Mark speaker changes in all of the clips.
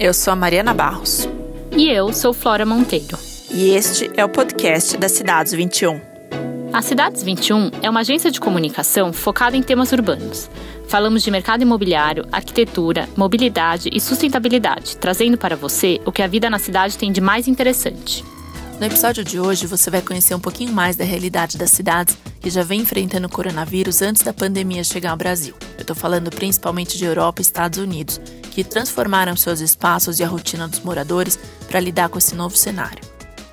Speaker 1: Eu sou a Mariana Barros.
Speaker 2: E eu sou Flora Monteiro.
Speaker 1: E este é o podcast da Cidades 21.
Speaker 2: A Cidades 21 é uma agência de comunicação focada em temas urbanos. Falamos de mercado imobiliário, arquitetura, mobilidade e sustentabilidade, trazendo para você o que a vida na cidade tem de mais interessante.
Speaker 1: No episódio de hoje, você vai conhecer um pouquinho mais da realidade das cidades que já vem enfrentando o coronavírus antes da pandemia chegar ao Brasil. Eu estou falando principalmente de Europa e Estados Unidos, que transformaram seus espaços e a rotina dos moradores para lidar com esse novo cenário.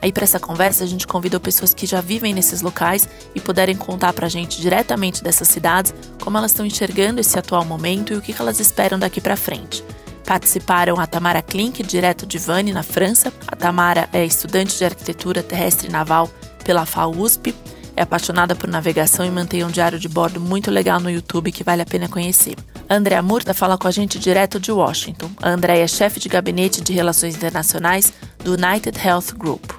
Speaker 1: Aí, para essa conversa, a gente convidou pessoas que já vivem nesses locais e puderem contar para a gente diretamente dessas cidades como elas estão enxergando esse atual momento e o que elas esperam daqui para frente. Participaram a Tamara Klink, direto de Vannes, na França. A Tamara é estudante de arquitetura terrestre e naval pela FAUSP, é apaixonada por navegação e mantém um diário de bordo muito legal no YouTube que vale a pena conhecer. A Andrea Murta fala com a gente direto de Washington. A Andrea é chefe de gabinete de relações internacionais do United Health Group.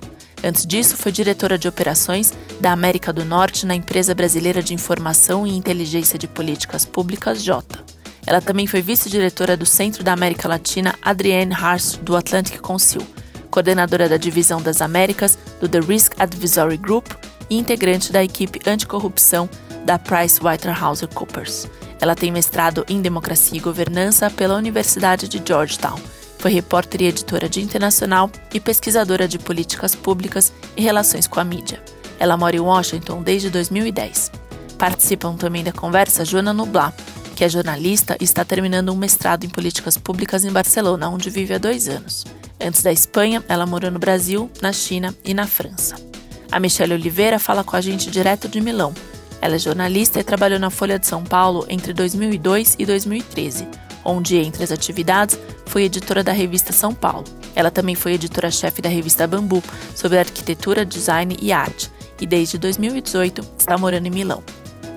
Speaker 1: Antes disso, foi diretora de operações da América do Norte na empresa brasileira de informação e inteligência de políticas públicas, JOTA. Ela também foi vice-diretora do Centro da América Latina Adrienne Hars, do Atlantic Council, coordenadora da Divisão das Américas do The Risk Advisory Group e integrante da equipe anticorrupção da PricewaterhouseCoopers. Ela tem mestrado em Democracia e Governança pela Universidade de Georgetown. Foi repórter e editora de Internacional e pesquisadora de políticas públicas e relações com a mídia. Ela mora em Washington desde 2010. Participam também da conversa Joana Nublar, que é jornalista e está terminando um mestrado em políticas públicas em Barcelona, onde vive há dois anos. Antes da Espanha, ela morou no Brasil, na China e na França. A Michelle Oliveira fala com a gente direto de Milão. Ela é jornalista e trabalhou na Folha de São Paulo entre 2002 e 2013, onde, entre as atividades, foi editora da revista São Paulo. Ela também foi editora-chefe da revista Bambu, sobre arquitetura, design e arte, e desde 2018 está morando em Milão.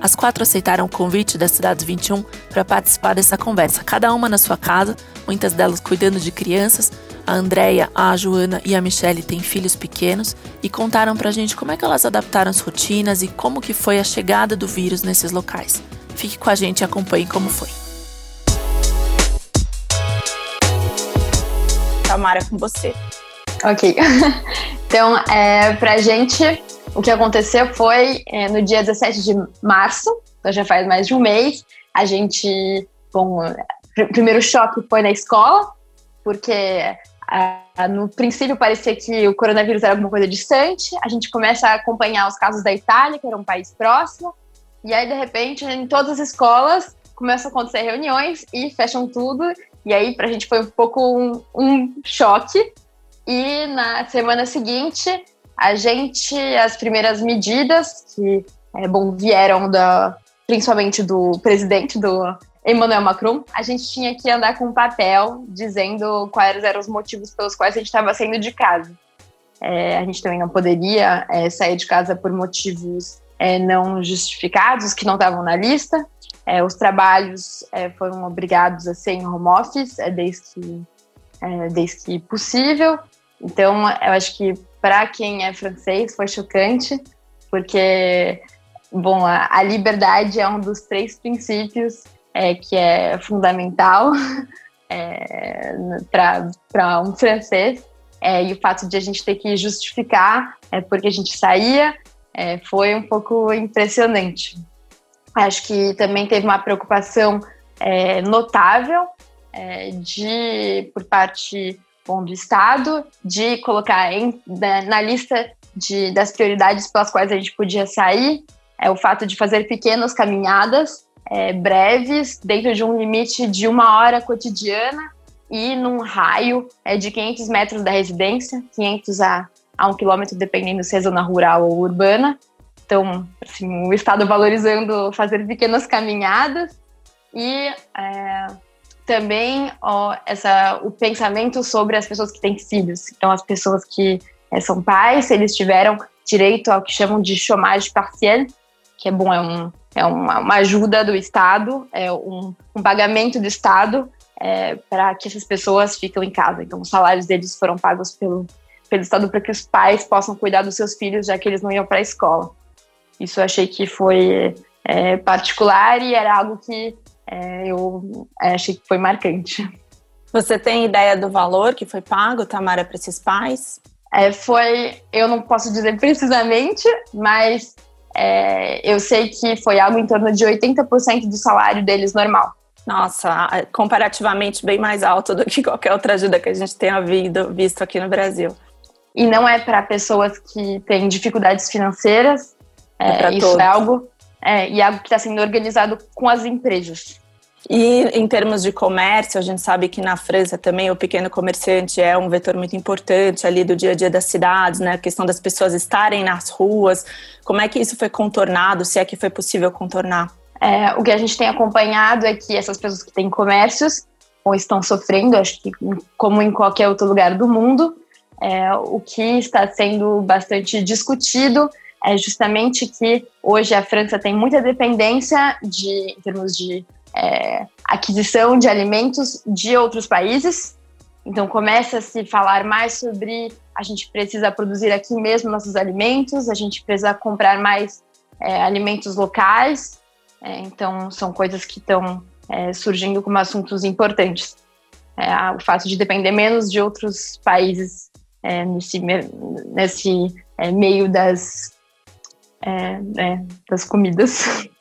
Speaker 1: As quatro aceitaram o convite da Cidades 21 para participar dessa conversa, cada uma na sua casa, muitas delas cuidando de crianças. A Andrea, a Joana e a Michelle têm filhos pequenos e contaram para a gente como é que elas adaptaram as rotinas e como que foi a chegada do vírus nesses locais. Fique com a gente e acompanhe como foi. Tamara, com você.
Speaker 3: Ok. então, é, pra gente, o que aconteceu foi é, no dia 17 de março, então já faz mais de um mês, a gente, bom, o primeiro choque foi na escola, porque a, no princípio parecia que o coronavírus era alguma coisa distante, a gente começa a acompanhar os casos da Itália, que era um país próximo, e aí de repente em todas as escolas começam a acontecer reuniões e fecham tudo, e aí pra gente foi um pouco um, um choque, e na semana seguinte a gente, as primeiras medidas que é, bom, vieram da, principalmente do presidente do Emmanuel Macron, a gente tinha que andar com um papel dizendo quais eram os motivos pelos quais a gente estava saindo de casa. É, a gente também não poderia é, sair de casa por motivos é, não justificados, que não estavam na lista. É, os trabalhos é, foram obrigados a ser em home office, desde que, desde que possível. Então, eu acho que para quem é francês foi chocante, porque, bom, a, a liberdade é um dos três princípios é, que é fundamental é, para um francês. É, e o fato de a gente ter que justificar é, porque a gente saía é, foi um pouco impressionante. Acho que também teve uma preocupação é, notável é, de por parte bom, do Estado de colocar em, na, na lista de, das prioridades pelas quais a gente podia sair é o fato de fazer pequenas caminhadas é, breves, dentro de um limite de uma hora cotidiana e num raio é, de 500 metros da residência, 500 a, a um quilômetro, dependendo se é zona rural ou urbana. Então, assim, o Estado valorizando fazer pequenas caminhadas e é, também ó, essa, o pensamento sobre as pessoas que têm filhos. Então, as pessoas que é, são pais, eles tiveram direito ao que chamam de chômage partiel, que é bom, é, um, é uma, uma ajuda do Estado, é um, um pagamento do Estado é, para que essas pessoas fiquem em casa. Então, os salários deles foram pagos pelo, pelo Estado para que os pais possam cuidar dos seus filhos, já que eles não iam para a escola. Isso eu achei que foi é, particular e era algo que é, eu é, achei que foi marcante.
Speaker 4: Você tem ideia do valor que foi pago, Tamara, para esses pais?
Speaker 3: É, foi, eu não posso dizer precisamente, mas é, eu sei que foi algo em torno de 80% do salário deles normal.
Speaker 4: Nossa, comparativamente bem mais alto do que qualquer outra ajuda que a gente tenha visto aqui no Brasil.
Speaker 3: E não é para pessoas que têm dificuldades financeiras. É, é isso todos. é algo é, e algo que está sendo organizado com as empresas.
Speaker 4: E em termos de comércio, a gente sabe que na França também o pequeno comerciante é um vetor muito importante ali do dia a dia das cidades, né? A questão das pessoas estarem nas ruas. Como é que isso foi contornado, se é que foi possível contornar?
Speaker 3: É, o que a gente tem acompanhado é que essas pessoas que têm comércios ou estão sofrendo, acho que como em qualquer outro lugar do mundo, é, o que está sendo bastante discutido é justamente que hoje a França tem muita dependência de, em termos de é, aquisição de alimentos de outros países. Então começa a se falar mais sobre a gente precisa produzir aqui mesmo nossos alimentos, a gente precisa comprar mais é, alimentos locais. É, então são coisas que estão é, surgindo como assuntos importantes. É, o fato de depender menos de outros países é, nesse, nesse meio das, né, das comidas.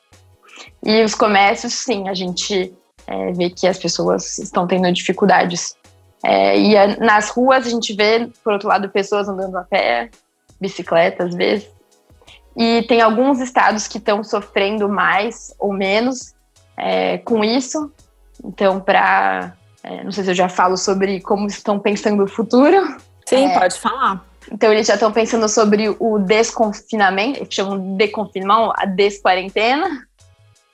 Speaker 3: E os comércios, sim, a gente é, vê que as pessoas estão tendo dificuldades. É, e a, nas ruas a gente vê, por outro lado, pessoas andando a pé, bicicleta às vezes. E tem alguns estados que estão sofrendo mais ou menos é, com isso. Então, para. É, não sei se eu já falo sobre como estão pensando o futuro.
Speaker 4: Sim, é, pode falar.
Speaker 3: Então, eles já estão pensando sobre o desconfinamento, chamam de deconfinamento, a desquarentena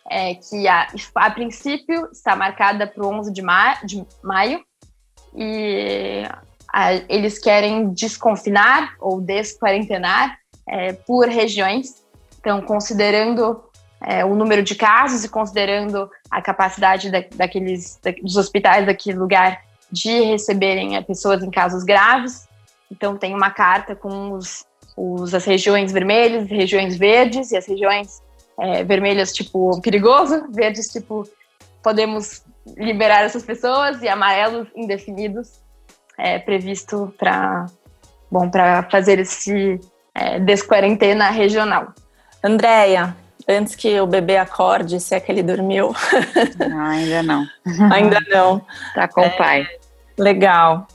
Speaker 3: é, que a, a princípio está marcada para o 11 de, ma de maio e a, eles querem desconfinar ou desquarentenar é, por regiões. Então, considerando é, o número de casos e considerando a capacidade da, daqueles da, dos hospitais daquele lugar de receberem é, pessoas em casos graves. Então, tem uma carta com os, os, as regiões vermelhas, regiões verdes e as regiões é, vermelhas, tipo, perigoso, verdes, tipo, podemos liberar essas pessoas, e amarelos, indefinidos, é, previsto para bom, para fazer esse é, desquarentena regional.
Speaker 4: Andréia, antes que o bebê acorde, se é que ele dormiu.
Speaker 5: Não, ainda não.
Speaker 4: ainda não.
Speaker 5: Tá com o pai. É,
Speaker 4: legal.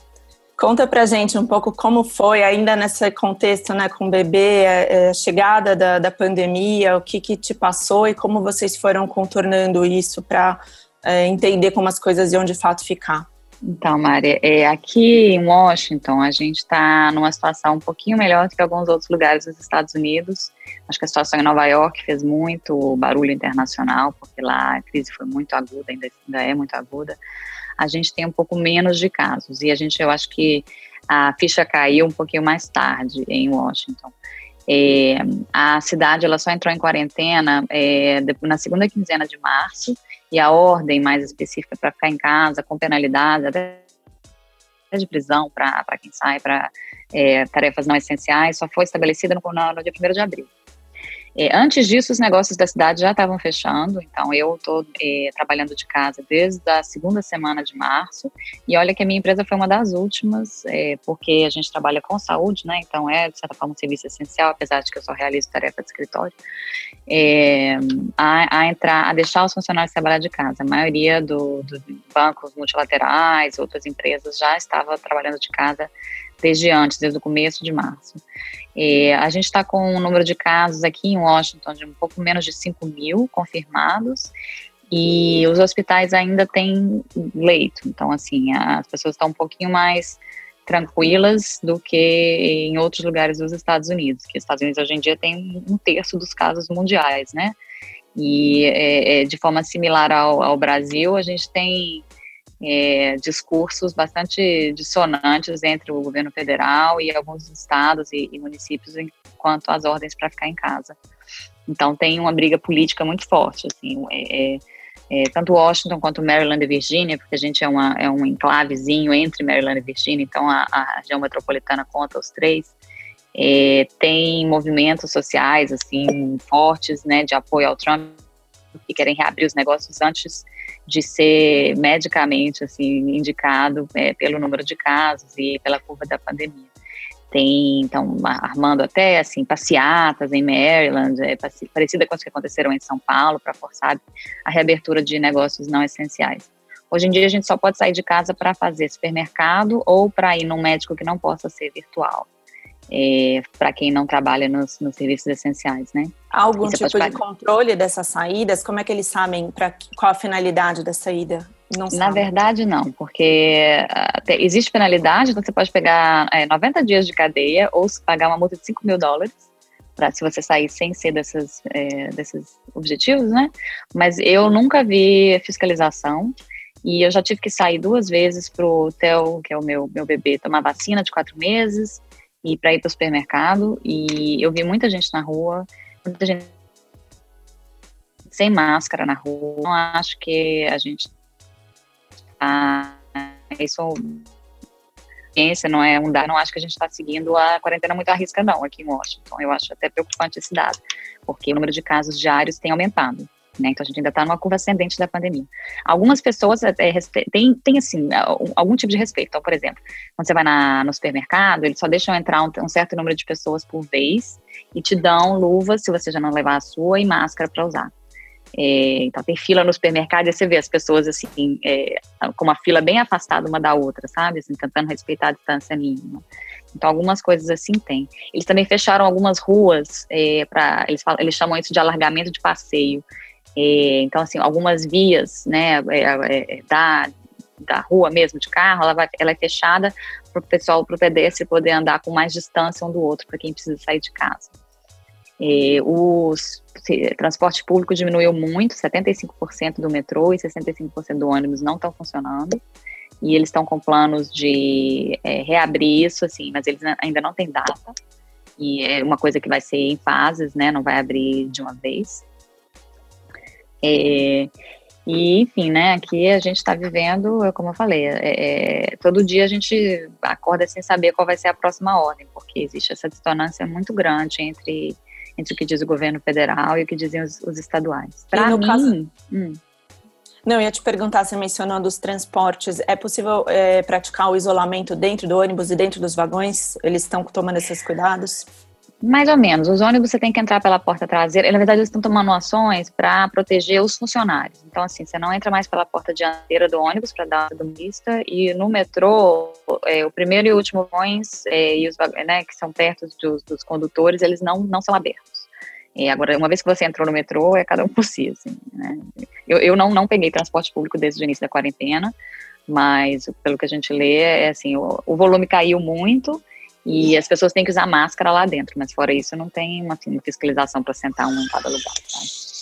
Speaker 4: Conta pra gente um pouco como foi, ainda nesse contexto, né, com o bebê, a, é, é, chegada da, da pandemia, o que, que te passou e como vocês foram contornando isso para é, entender como as coisas iam de fato ficar.
Speaker 5: Então, Mari, é, aqui em Washington a gente está numa situação um pouquinho melhor do que alguns outros lugares dos Estados Unidos. Acho que a situação em Nova York fez muito barulho internacional, porque lá a crise foi muito aguda, ainda, ainda é muito aguda a gente tem um pouco menos de casos. E a gente, eu acho que a ficha caiu um pouquinho mais tarde em Washington. É, a cidade ela só entrou em quarentena é, na segunda quinzena de março e a ordem mais específica para ficar em casa com penalidades até de prisão para quem sai para é, tarefas não essenciais só foi estabelecida no, no, dia 1 de abril. É, antes disso, os negócios da cidade já estavam fechando, então eu estou é, trabalhando de casa desde a segunda semana de março, e olha que a minha empresa foi uma das últimas, é, porque a gente trabalha com saúde, né, então é, de certa forma, um serviço essencial, apesar de que eu só realizo tarefa de escritório, é, a, a, entrar, a deixar os funcionários trabalhar de casa. A maioria dos do bancos multilaterais, outras empresas já estava trabalhando de casa desde antes, desde o começo de março. É, a gente está com um número de casos aqui em Washington de um pouco menos de 5 mil confirmados e os hospitais ainda têm leito. Então, assim, as pessoas estão um pouquinho mais tranquilas do que em outros lugares dos Estados Unidos, que os Estados Unidos hoje em dia tem um terço dos casos mundiais, né? E é, é, de forma similar ao, ao Brasil, a gente tem é, discursos bastante dissonantes entre o governo federal e alguns estados e, e municípios quanto às ordens para ficar em casa. Então tem uma briga política muito forte, assim, é, é, é, tanto Washington quanto Maryland e Virgínia, porque a gente é, uma, é um enclavezinho entre Maryland e Virgínia, então a, a região metropolitana conta os três. É, tem movimentos sociais assim fortes, né, de apoio ao Trump que querem reabrir os negócios antes de ser medicamente assim indicado é, pelo número de casos e pela curva da pandemia. Tem, então, armando até, assim, passeatas em Maryland, é, parecida com as que aconteceram em São Paulo, para forçar a reabertura de negócios não essenciais. Hoje em dia, a gente só pode sair de casa para fazer supermercado ou para ir num médico que não possa ser virtual é, para quem não trabalha nos, nos, serviços essenciais, né?
Speaker 4: Algum tipo de controle dessas saídas? Como é que eles sabem para qual a finalidade da saída?
Speaker 5: Não Na verdade, não, porque até, existe penalidade, então você pode pegar é, 90 dias de cadeia ou pagar uma multa de 5 mil dólares para se você sair sem ser dessas, é, desses objetivos, né? Mas eu nunca vi fiscalização e eu já tive que sair duas vezes para o Theo, que é o meu, meu bebê, tomar vacina de quatro meses e para ir para o supermercado. E eu vi muita gente na rua, muita gente sem máscara na rua. Não acho que a gente tá, isso ciência não é um dado, não acho que a gente está seguindo a quarentena muito à risca não aqui em Washington. Eu acho até preocupante esse dado, porque o número de casos diários tem aumentado. Né? Então a gente ainda está numa curva ascendente da pandemia. Algumas pessoas é, têm, têm assim, algum tipo de respeito. Então, por exemplo, quando você vai na, no supermercado, eles só deixam entrar um, um, certo número de pessoas por vez e te dão luvas, se você já não levar a sua, e máscara para usar. É, então tem fila no supermercado e você vê as pessoas assim, é, com uma fila bem afastada uma da outra, sabe? Assim, tentando respeitar a distância mínima. Então, algumas coisas assim tem. Eles também fecharam algumas ruas é, para eles, eles chamam isso de alargamento de passeio. É, então, assim, algumas vias, né, é, é, da, da rua mesmo, de carro, ela, vai, ela é fechada para o pessoal, para o pedestre poder andar com mais distância um do outro, para quem precisa sair de casa. o transporte público diminuiu muito, 75% do metrô e 65% do ônibus não estão funcionando. E eles estão com planos de é, reabrir isso, assim, mas eles ainda não têm data. E é uma coisa que vai ser em fases, né? Não vai abrir de uma vez. É, e, enfim, né, aqui a gente está vivendo, como eu falei, é, é, todo dia a gente acorda sem saber qual vai ser a próxima ordem, porque existe essa dissonância muito grande entre, entre o que diz o governo federal e o que dizem os, os estaduais.
Speaker 4: Para mim... Caso... Hum. Não, eu ia te perguntar, você mencionando os transportes, é possível é, praticar o isolamento dentro do ônibus e dentro dos vagões? Eles estão tomando esses cuidados?
Speaker 5: Mais ou menos. Os ônibus você tem que entrar pela porta traseira. Na verdade, eles estão tomando ações para proteger os funcionários. Então, assim, você não entra mais pela porta dianteira do ônibus para dar do mista. E no metrô, é, o primeiro e o último vagões, é, e os, né, que são perto dos, dos condutores, eles não, não são abertos. E agora, uma vez que você entrou no metrô, é cada um por si. Assim, né? eu, eu não, não peguei transporte público desde o início da quarentena, mas pelo que a gente lê, é assim, o, o volume caiu muito e as pessoas têm que usar máscara lá dentro, mas fora isso não tem uma, assim, uma fiscalização para sentar um em cada lugar, sabe?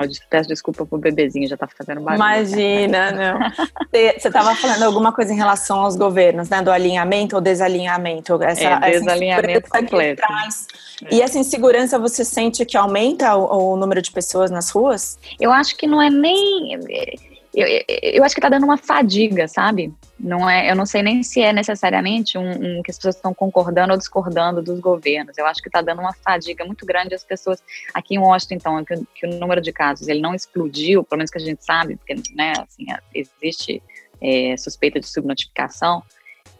Speaker 5: Eu peço desculpa pro bebezinho, já tá fazendo barulho.
Speaker 4: Imagina, não. Você estava falando alguma coisa em relação aos governos, né? Do alinhamento ou desalinhamento.
Speaker 5: Essa, é, desalinhamento completo.
Speaker 4: É. E essa insegurança, você sente que aumenta o, o número de pessoas nas ruas?
Speaker 5: Eu acho que não é nem eu, eu acho que está dando uma fadiga, sabe? Não é, eu não sei nem se é necessariamente um, um que as pessoas estão concordando ou discordando dos governos. Eu acho que está dando uma fadiga muito grande as pessoas aqui em Washington, então, que, que, o número de casos ele não explodiu, pelo menos que a gente sabe, porque né, assim, existe é, suspeita de subnotificação.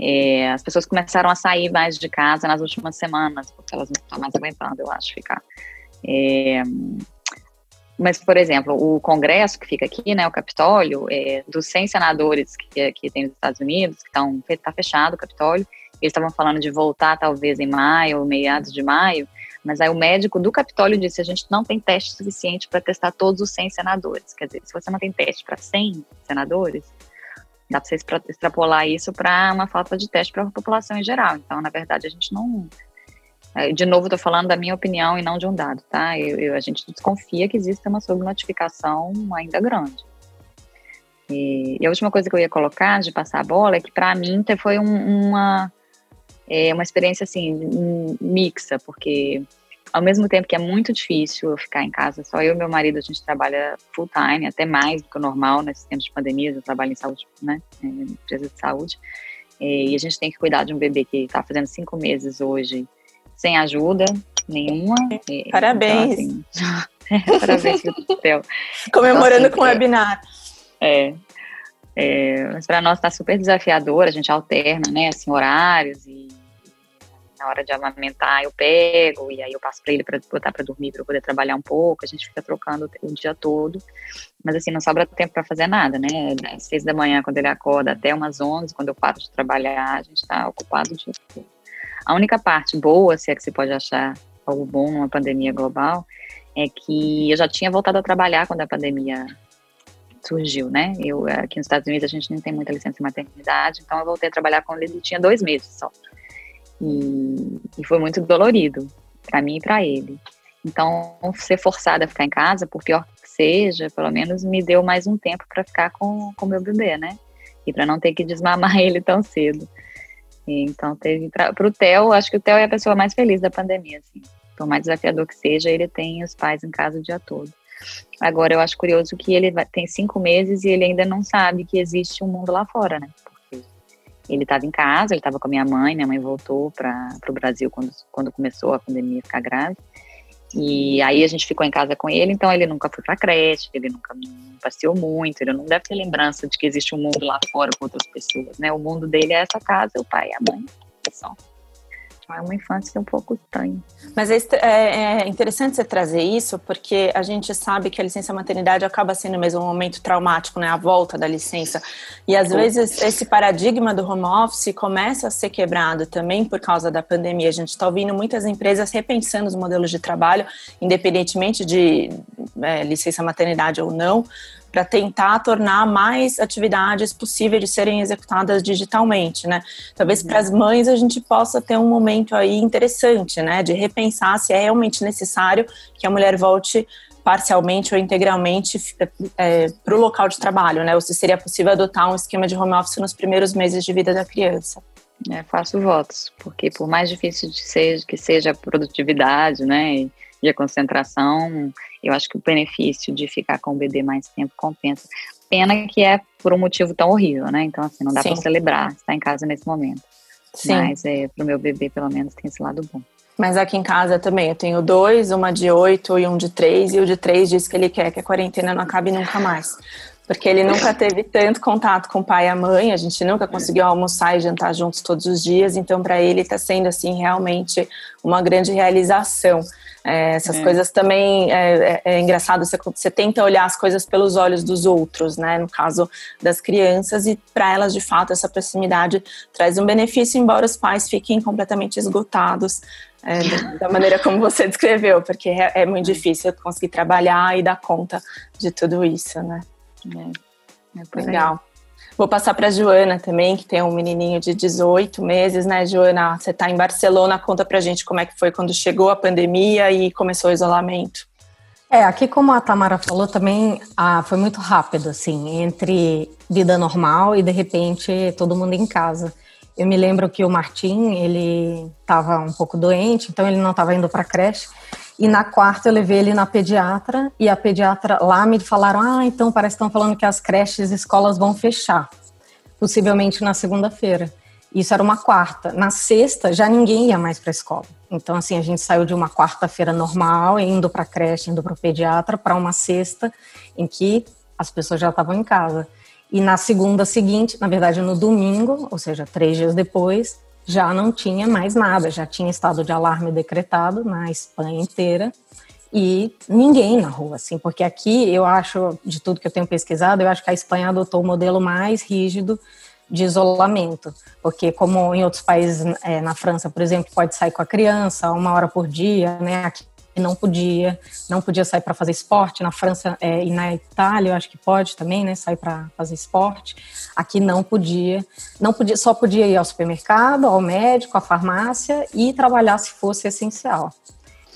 Speaker 5: É, as pessoas começaram a sair mais de casa nas últimas semanas, porque elas não estão mais aguentando, eu acho, ficar. É, mas, por exemplo, o Congresso que fica aqui, né, o Capitólio, é, dos 100 senadores que, que tem nos Estados Unidos, que estão tá fechado o Capitólio, eles estavam falando de voltar talvez em maio, meados de maio, mas aí o médico do Capitólio disse: a gente não tem teste suficiente para testar todos os 100 senadores. Quer dizer, se você não tem teste para 100 senadores, dá para você extrapolar isso para uma falta de teste para a população em geral. Então, na verdade, a gente não de novo, estou falando da minha opinião e não de um dado, tá? Eu, eu, a gente desconfia que existe uma subnotificação ainda grande. E, e, a última coisa que eu ia colocar de passar a bola é que para mim foi um, uma é, uma experiência assim mixa, porque ao mesmo tempo que é muito difícil eu ficar em casa, só eu e meu marido a gente trabalha full time, até mais do que o normal nesses tempos de pandemia, eu trabalho em saúde, né, em empresa de saúde, e a gente tem que cuidar de um bebê que está fazendo cinco meses hoje sem ajuda nenhuma.
Speaker 4: Parabéns. Então,
Speaker 5: assim, parabéns Theo.
Speaker 4: Comemorando então, assim, com o webinar.
Speaker 5: É. é mas para nós está super desafiador, a gente alterna, né, assim, horários e na hora de amamentar eu pego e aí eu passo para ele para botar para dormir para poder trabalhar um pouco. A gente fica trocando o dia todo, mas assim não sobra tempo para fazer nada, né? Às seis da manhã quando ele acorda até umas onze, quando eu paro de trabalhar, a gente está ocupado o dia todo. A única parte boa, se é que você pode achar algo bom numa pandemia global, é que eu já tinha voltado a trabalhar quando a pandemia surgiu, né? Eu aqui nos Estados Unidos a gente não tem muita licença de maternidade, então eu voltei a trabalhar quando ele tinha dois meses só. E, e foi muito dolorido para mim e para ele. Então, ser forçada a ficar em casa, por pior que seja, pelo menos me deu mais um tempo para ficar com o meu bebê, né? E para não ter que desmamar ele tão cedo. E, então, teve para o Theo, acho que o Theo é a pessoa mais feliz da pandemia, assim. Por mais desafiador que seja, ele tem os pais em casa o dia todo. Agora, eu acho curioso que ele vai, tem cinco meses e ele ainda não sabe que existe um mundo lá fora, né? Ele estava em casa, ele estava com a minha mãe, minha mãe voltou para o Brasil quando, quando começou a pandemia ficar grave. E aí a gente ficou em casa com ele, então ele nunca foi para creche, ele nunca passeou muito, ele não deve ter lembrança de que existe um mundo lá fora com outras pessoas, né? O mundo dele é essa casa, o pai a mãe, só é uma infância um pouco estranha.
Speaker 4: Mas é, é, é, interessante você trazer isso, porque a gente sabe que a licença maternidade acaba sendo mesmo um momento traumático, né? A volta da licença. E às vezes esse paradigma do home office começa a ser quebrado também por causa da pandemia. A gente está ouvindo muitas empresas repensando os modelos de trabalho, independentemente de é, licença maternidade ou não, para tentar tornar mais atividades possíveis de serem executadas digitalmente, né? Talvez para as mães a gente possa ter um momento aí interessante, né, de repensar se é realmente necessário que a mulher volte parcialmente ou integralmente é, para o local de trabalho, né? Ou se seria possível adotar um esquema de home office nos primeiros meses de vida da criança.
Speaker 5: É, faço votos, porque por mais difícil de seja, que seja a produtividade, né, e a concentração, eu acho que o benefício de ficar com o bebê mais tempo compensa. Pena que é por um motivo tão horrível, né? Então, assim, não dá para celebrar estar em casa nesse momento. Sim. Mas é, para o meu bebê, pelo menos, tem esse lado bom.
Speaker 4: Mas aqui em casa também, eu tenho dois, uma de oito e um de três, e o de três diz que ele quer que a quarentena não acabe nunca mais. Porque ele nunca teve tanto contato com o pai e a mãe, a gente nunca conseguiu almoçar e jantar juntos todos os dias, então para ele está sendo, assim, realmente uma grande realização. É, essas é. coisas também é, é, é engraçado, você, você, tenta olhar as coisas pelos olhos dos outros, né? No caso das crianças, e para elas, de fato, essa proximidade traz um benefício, embora os pais fiquem completamente esgotados é, da maneira como você descreveu, porque é, é, muito difícil conseguir trabalhar e dar conta de tudo isso, né? Legal. Vou passar para a Joana também, que tem um menininho de 18 meses, né, Joana? Você está em Barcelona, conta para a gente como é que foi quando chegou a pandemia e começou o isolamento.
Speaker 6: É, aqui como a Tamara falou também, ah, foi muito rápido, assim, entre vida normal e de repente todo mundo em casa. Eu me lembro que o Martim, ele estava um pouco doente, então ele não estava indo para a creche. E na quarta eu levei ele na pediatra e a pediatra lá me falaram: "Ah, então parece que estão falando que as creches e escolas vão fechar, possivelmente na segunda-feira". Isso era uma quarta. Na sexta já ninguém ia mais para a escola. Então assim, a gente saiu de uma quarta-feira normal, indo para a creche, indo para o pediatra, para uma sexta em que as pessoas já estavam em casa. E na segunda seguinte, na verdade no domingo, ou seja, três dias depois, já não tinha mais nada, já tinha estado de alarme decretado na Espanha inteira e ninguém na rua, assim, porque aqui eu acho, de tudo que eu tenho pesquisado, eu acho que a Espanha adotou o modelo mais rígido de isolamento, porque como em outros países, é, na França, por exemplo, pode sair com a criança uma hora por dia, né? Aqui não podia, não podia sair para fazer esporte. Na França é, e na Itália, eu acho que pode também, né? Sair para fazer esporte. Aqui não podia, não podia, só podia ir ao supermercado, ao médico, à farmácia e trabalhar se fosse essencial.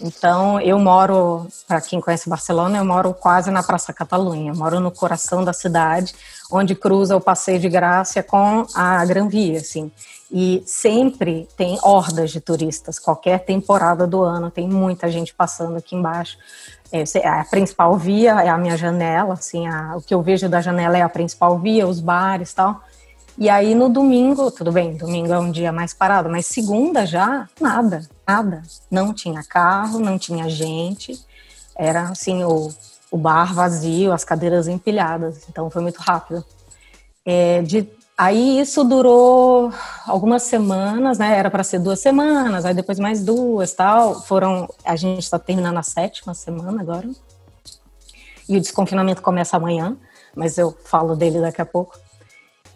Speaker 6: Então, eu moro, para quem conhece Barcelona, eu moro quase na Praça Catalunha, moro no coração da cidade, onde cruza o Passeio de Graça com a Gran Via, assim. E sempre tem hordas de turistas, qualquer temporada do ano, tem muita gente passando aqui embaixo. É, a principal via é a minha janela, assim, a, o que eu vejo da janela é a principal via, os bares e tal. E aí no domingo, tudo bem, domingo é um dia mais parado, mas segunda já, nada, nada. Não tinha carro, não tinha gente. Era assim, o, o bar vazio, as cadeiras empilhadas. Então foi muito rápido. É, de, aí isso durou algumas semanas, né? Era para ser duas semanas, aí depois mais duas, tal. Foram, a gente está terminando a sétima semana agora. E o desconfinamento começa amanhã, mas eu falo dele daqui a pouco.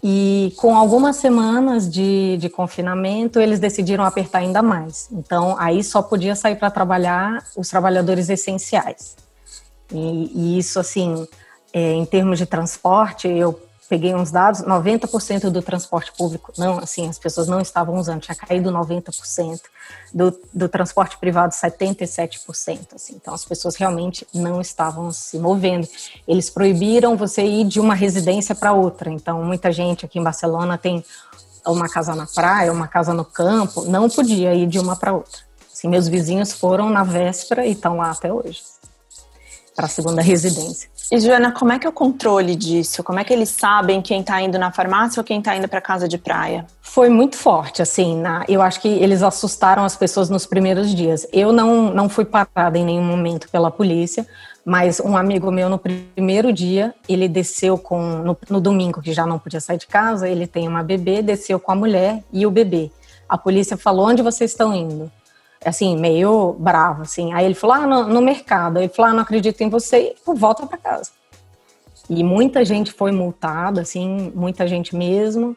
Speaker 6: E com algumas semanas de, de confinamento, eles decidiram apertar ainda mais. Então, aí só podia sair para trabalhar os trabalhadores essenciais. E, e isso, assim, é, em termos de transporte, eu peguei uns dados, 90% do transporte público, não, assim, as pessoas não estavam usando, tinha caído 90%, do, do transporte privado 77%, assim, então as pessoas realmente não estavam se movendo. Eles proibiram você ir de uma residência para outra, então muita gente aqui em Barcelona tem uma casa na praia, uma casa no campo, não podia ir de uma para outra. Assim, meus vizinhos foram na véspera e estão lá até hoje, para a segunda residência.
Speaker 4: E Joana, como é que é o controle disso? Como é que eles sabem quem está indo na farmácia ou quem está indo para casa de praia?
Speaker 6: Foi muito forte, assim. Na, eu acho que eles assustaram as pessoas nos primeiros dias. Eu não, não fui parada em nenhum momento pela polícia, mas um amigo meu no primeiro dia, ele desceu com no, no domingo que já não podia sair de casa, ele tem uma bebê, desceu com a mulher e o bebê. A polícia falou onde vocês estão indo assim, meio bravo, assim. Aí ele falou, ah, no, no mercado. Ele falou, ah, não acredito em você, e volta para casa. E muita gente foi multada, assim, muita gente mesmo.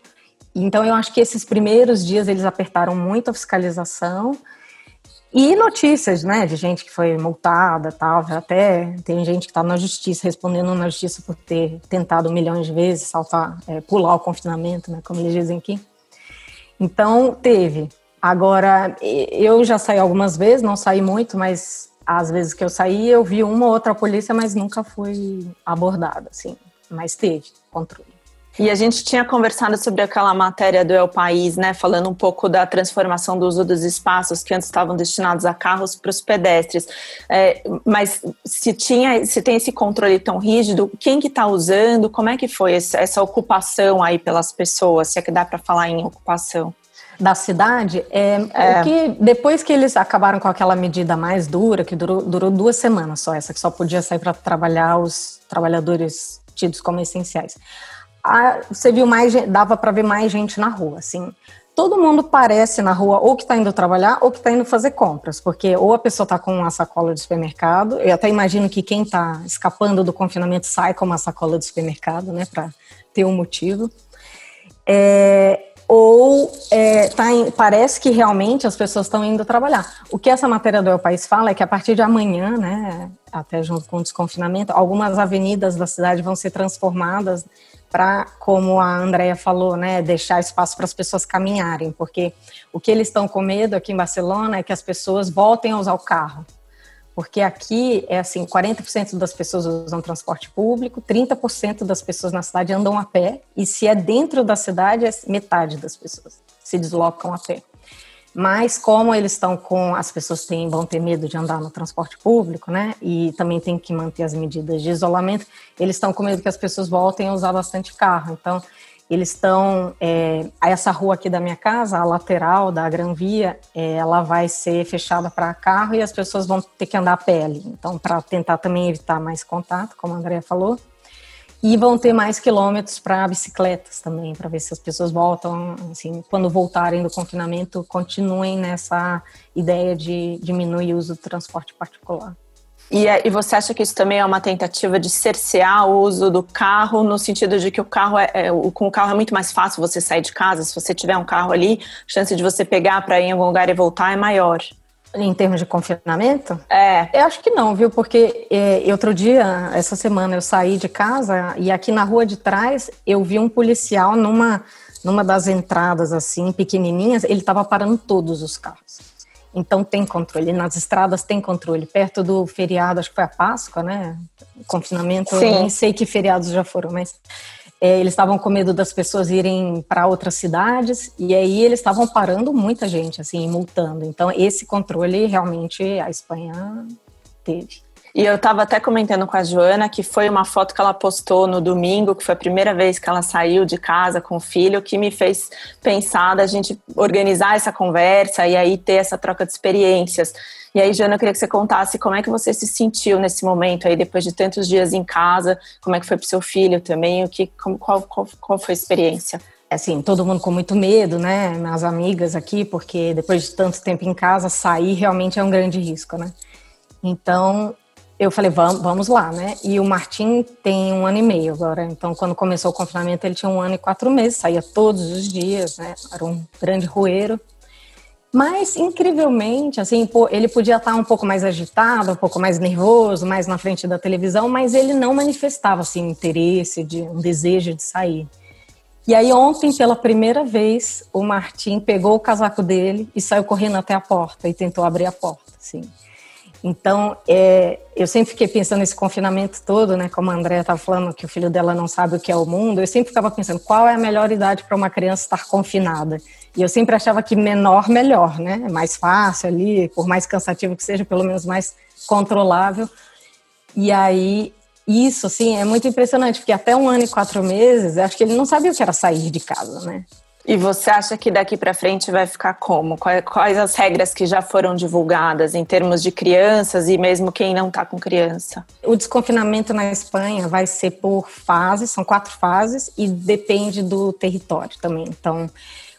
Speaker 6: Então eu acho que esses primeiros dias eles apertaram muito a fiscalização e notícias, né, de gente que foi multada, tal. Até tem gente que está na justiça respondendo na justiça por ter tentado milhões de vezes saltar, é, pular o confinamento, né, como eles dizem aqui. Então teve. Agora, eu já saí algumas vezes, não saí muito, mas às vezes que eu saí, eu vi uma ou outra polícia, mas nunca fui abordada, assim. Mas teve controle.
Speaker 4: E a gente tinha conversado sobre aquela matéria do El País, né, falando um pouco da transformação do uso dos espaços que antes estavam destinados a carros para os pedestres. É, mas se tinha, se tem esse controle tão rígido, quem que está usando? Como é que foi essa, ocupação aí pelas pessoas? Se é que dá para falar em ocupação?
Speaker 6: Da cidade é, é. que depois que eles acabaram com aquela medida mais dura, que durou, durou duas semanas só, essa que só podia sair para trabalhar os trabalhadores tidos como essenciais. A, você viu mais, dava para ver mais gente na rua, assim. Todo mundo parece na rua ou que está indo trabalhar ou que está indo fazer compras, porque ou a pessoa está com uma sacola de supermercado, eu até imagino que quem está escapando do confinamento sai com uma sacola de supermercado, né, para ter um motivo. É, ou é, tá em, parece que realmente as pessoas estão indo trabalhar. O que essa matéria do El País fala é que a partir de amanhã, né, até junto com o desconfinamento, algumas avenidas da cidade vão ser transformadas para, como a Andrea falou, né, deixar espaço para as pessoas caminharem, porque o que eles estão com medo aqui em Barcelona é que as pessoas voltem a usar o carro porque aqui é assim, 40% das pessoas usam transporte público, 30% das pessoas na cidade andam a pé, e se é dentro da cidade, é metade das pessoas se deslocam a pé. Mas como eles estão com, as pessoas têm, vão ter medo de andar no transporte público, né? E também tem que manter as medidas de isolamento, eles estão com medo que as pessoas voltem a usar bastante carro. Então, eles estão. É, essa rua aqui da minha casa, a lateral da Gran Via, é, ela vai ser fechada para carro e as pessoas vão ter que andar a pé ali. Então, para tentar também evitar mais contato, como a Andrea falou. E vão ter mais quilômetros para bicicletas também, para ver se as pessoas voltam, assim, quando voltarem do confinamento, continuem nessa ideia de diminuir o uso do transporte particular.
Speaker 4: E, é, e, você acha que isso também é uma tentativa de cercear o uso do carro, no sentido de que o carro é, é, com o carro é muito mais fácil você sair de casa. Se você tiver um carro ali, a chance de você pegar para ir em algum lugar e voltar é maior.
Speaker 6: Em termos de confinamento?
Speaker 4: É.
Speaker 6: Eu acho que não, viu? Porque é, outro dia, essa semana, eu saí de casa e aqui na rua de trás eu vi um policial numa, numa das entradas, assim, pequenininhas, ele estava parando todos os carros. Então tem controle. Nas estradas tem controle. Perto do feriado, acho que foi a Páscoa, né? Confinamento, Sim. nem sei que feriados já foram, mas é, eles estavam com medo das pessoas irem para outras cidades e aí eles estavam parando muita gente, assim, multando. Então esse controle realmente a Espanha teve.
Speaker 4: E eu estava até comentando com a Joana que foi uma foto que ela postou no domingo, que foi a primeira vez que ela saiu de casa com o filho, que me fez pensar da gente organizar essa conversa e aí ter essa troca de experiências. E aí, Joana, eu queria que você contasse como é que você se sentiu nesse momento aí, depois de tantos dias em casa, como é que foi para o seu filho também, o que, como, qual, qual, qual foi a experiência?
Speaker 6: assim, todo mundo com muito medo, né? Minhas amigas aqui, porque depois de tanto tempo em casa, sair realmente é um grande risco, né? Então, eu falei, vamos, vamos lá, né? E o Martim tem um ano e meio agora. Então, quando começou o confinamento, ele tinha um ano e quatro meses, saía todos os dias, né? Era um grande roeiro. Mas, incrivelmente, assim, ele podia estar um pouco mais agitado, um pouco mais nervoso, mais na frente da televisão, mas ele não manifestava, assim, interesse, de, um desejo de sair. E aí, ontem, pela primeira vez, o Martim pegou o casaco dele e saiu correndo até a porta e tentou abrir a porta, assim. Então, é, eu sempre fiquei pensando nesse confinamento todo, né? Como a Andrea estava falando, que o filho dela não sabe o que é o mundo. Eu sempre ficava pensando qual é a melhor idade para uma criança estar confinada. E eu sempre achava que menor, melhor, né? É mais fácil ali, por mais cansativo que seja, pelo menos mais controlável. E aí, isso, assim, é muito impressionante, porque até um ano e quatro meses, acho que ele não sabia o que era sair de casa, né?
Speaker 4: E você acha que daqui para frente vai ficar como? Quais as regras que já foram divulgadas em termos de crianças e mesmo quem não está com criança?
Speaker 6: O desconfinamento na Espanha vai ser por fases, são quatro fases e depende do território também. Então,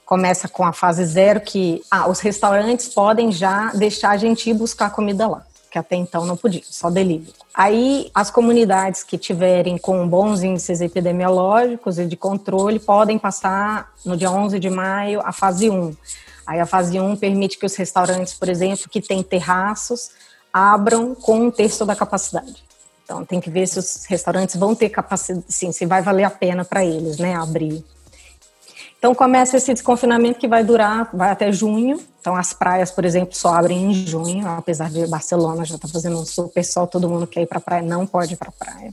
Speaker 6: começa com a fase zero, que ah, os restaurantes podem já deixar a gente ir buscar comida lá que até então não podia, só delivery. Aí, as comunidades que tiverem com bons índices epidemiológicos e de controle podem passar no dia 11 de maio a fase 1. Aí, a fase 1 permite que os restaurantes, por exemplo, que têm terraços, abram com um terço da capacidade. Então, tem que ver se os restaurantes vão ter capacidade, sim, se vai valer a pena para eles, né, abrir. Então começa esse desconfinamento que vai durar, vai até junho. Então as praias, por exemplo, só abrem em junho, apesar de Barcelona já está fazendo um super sol, todo mundo quer ir para a praia não pode ir para a praia.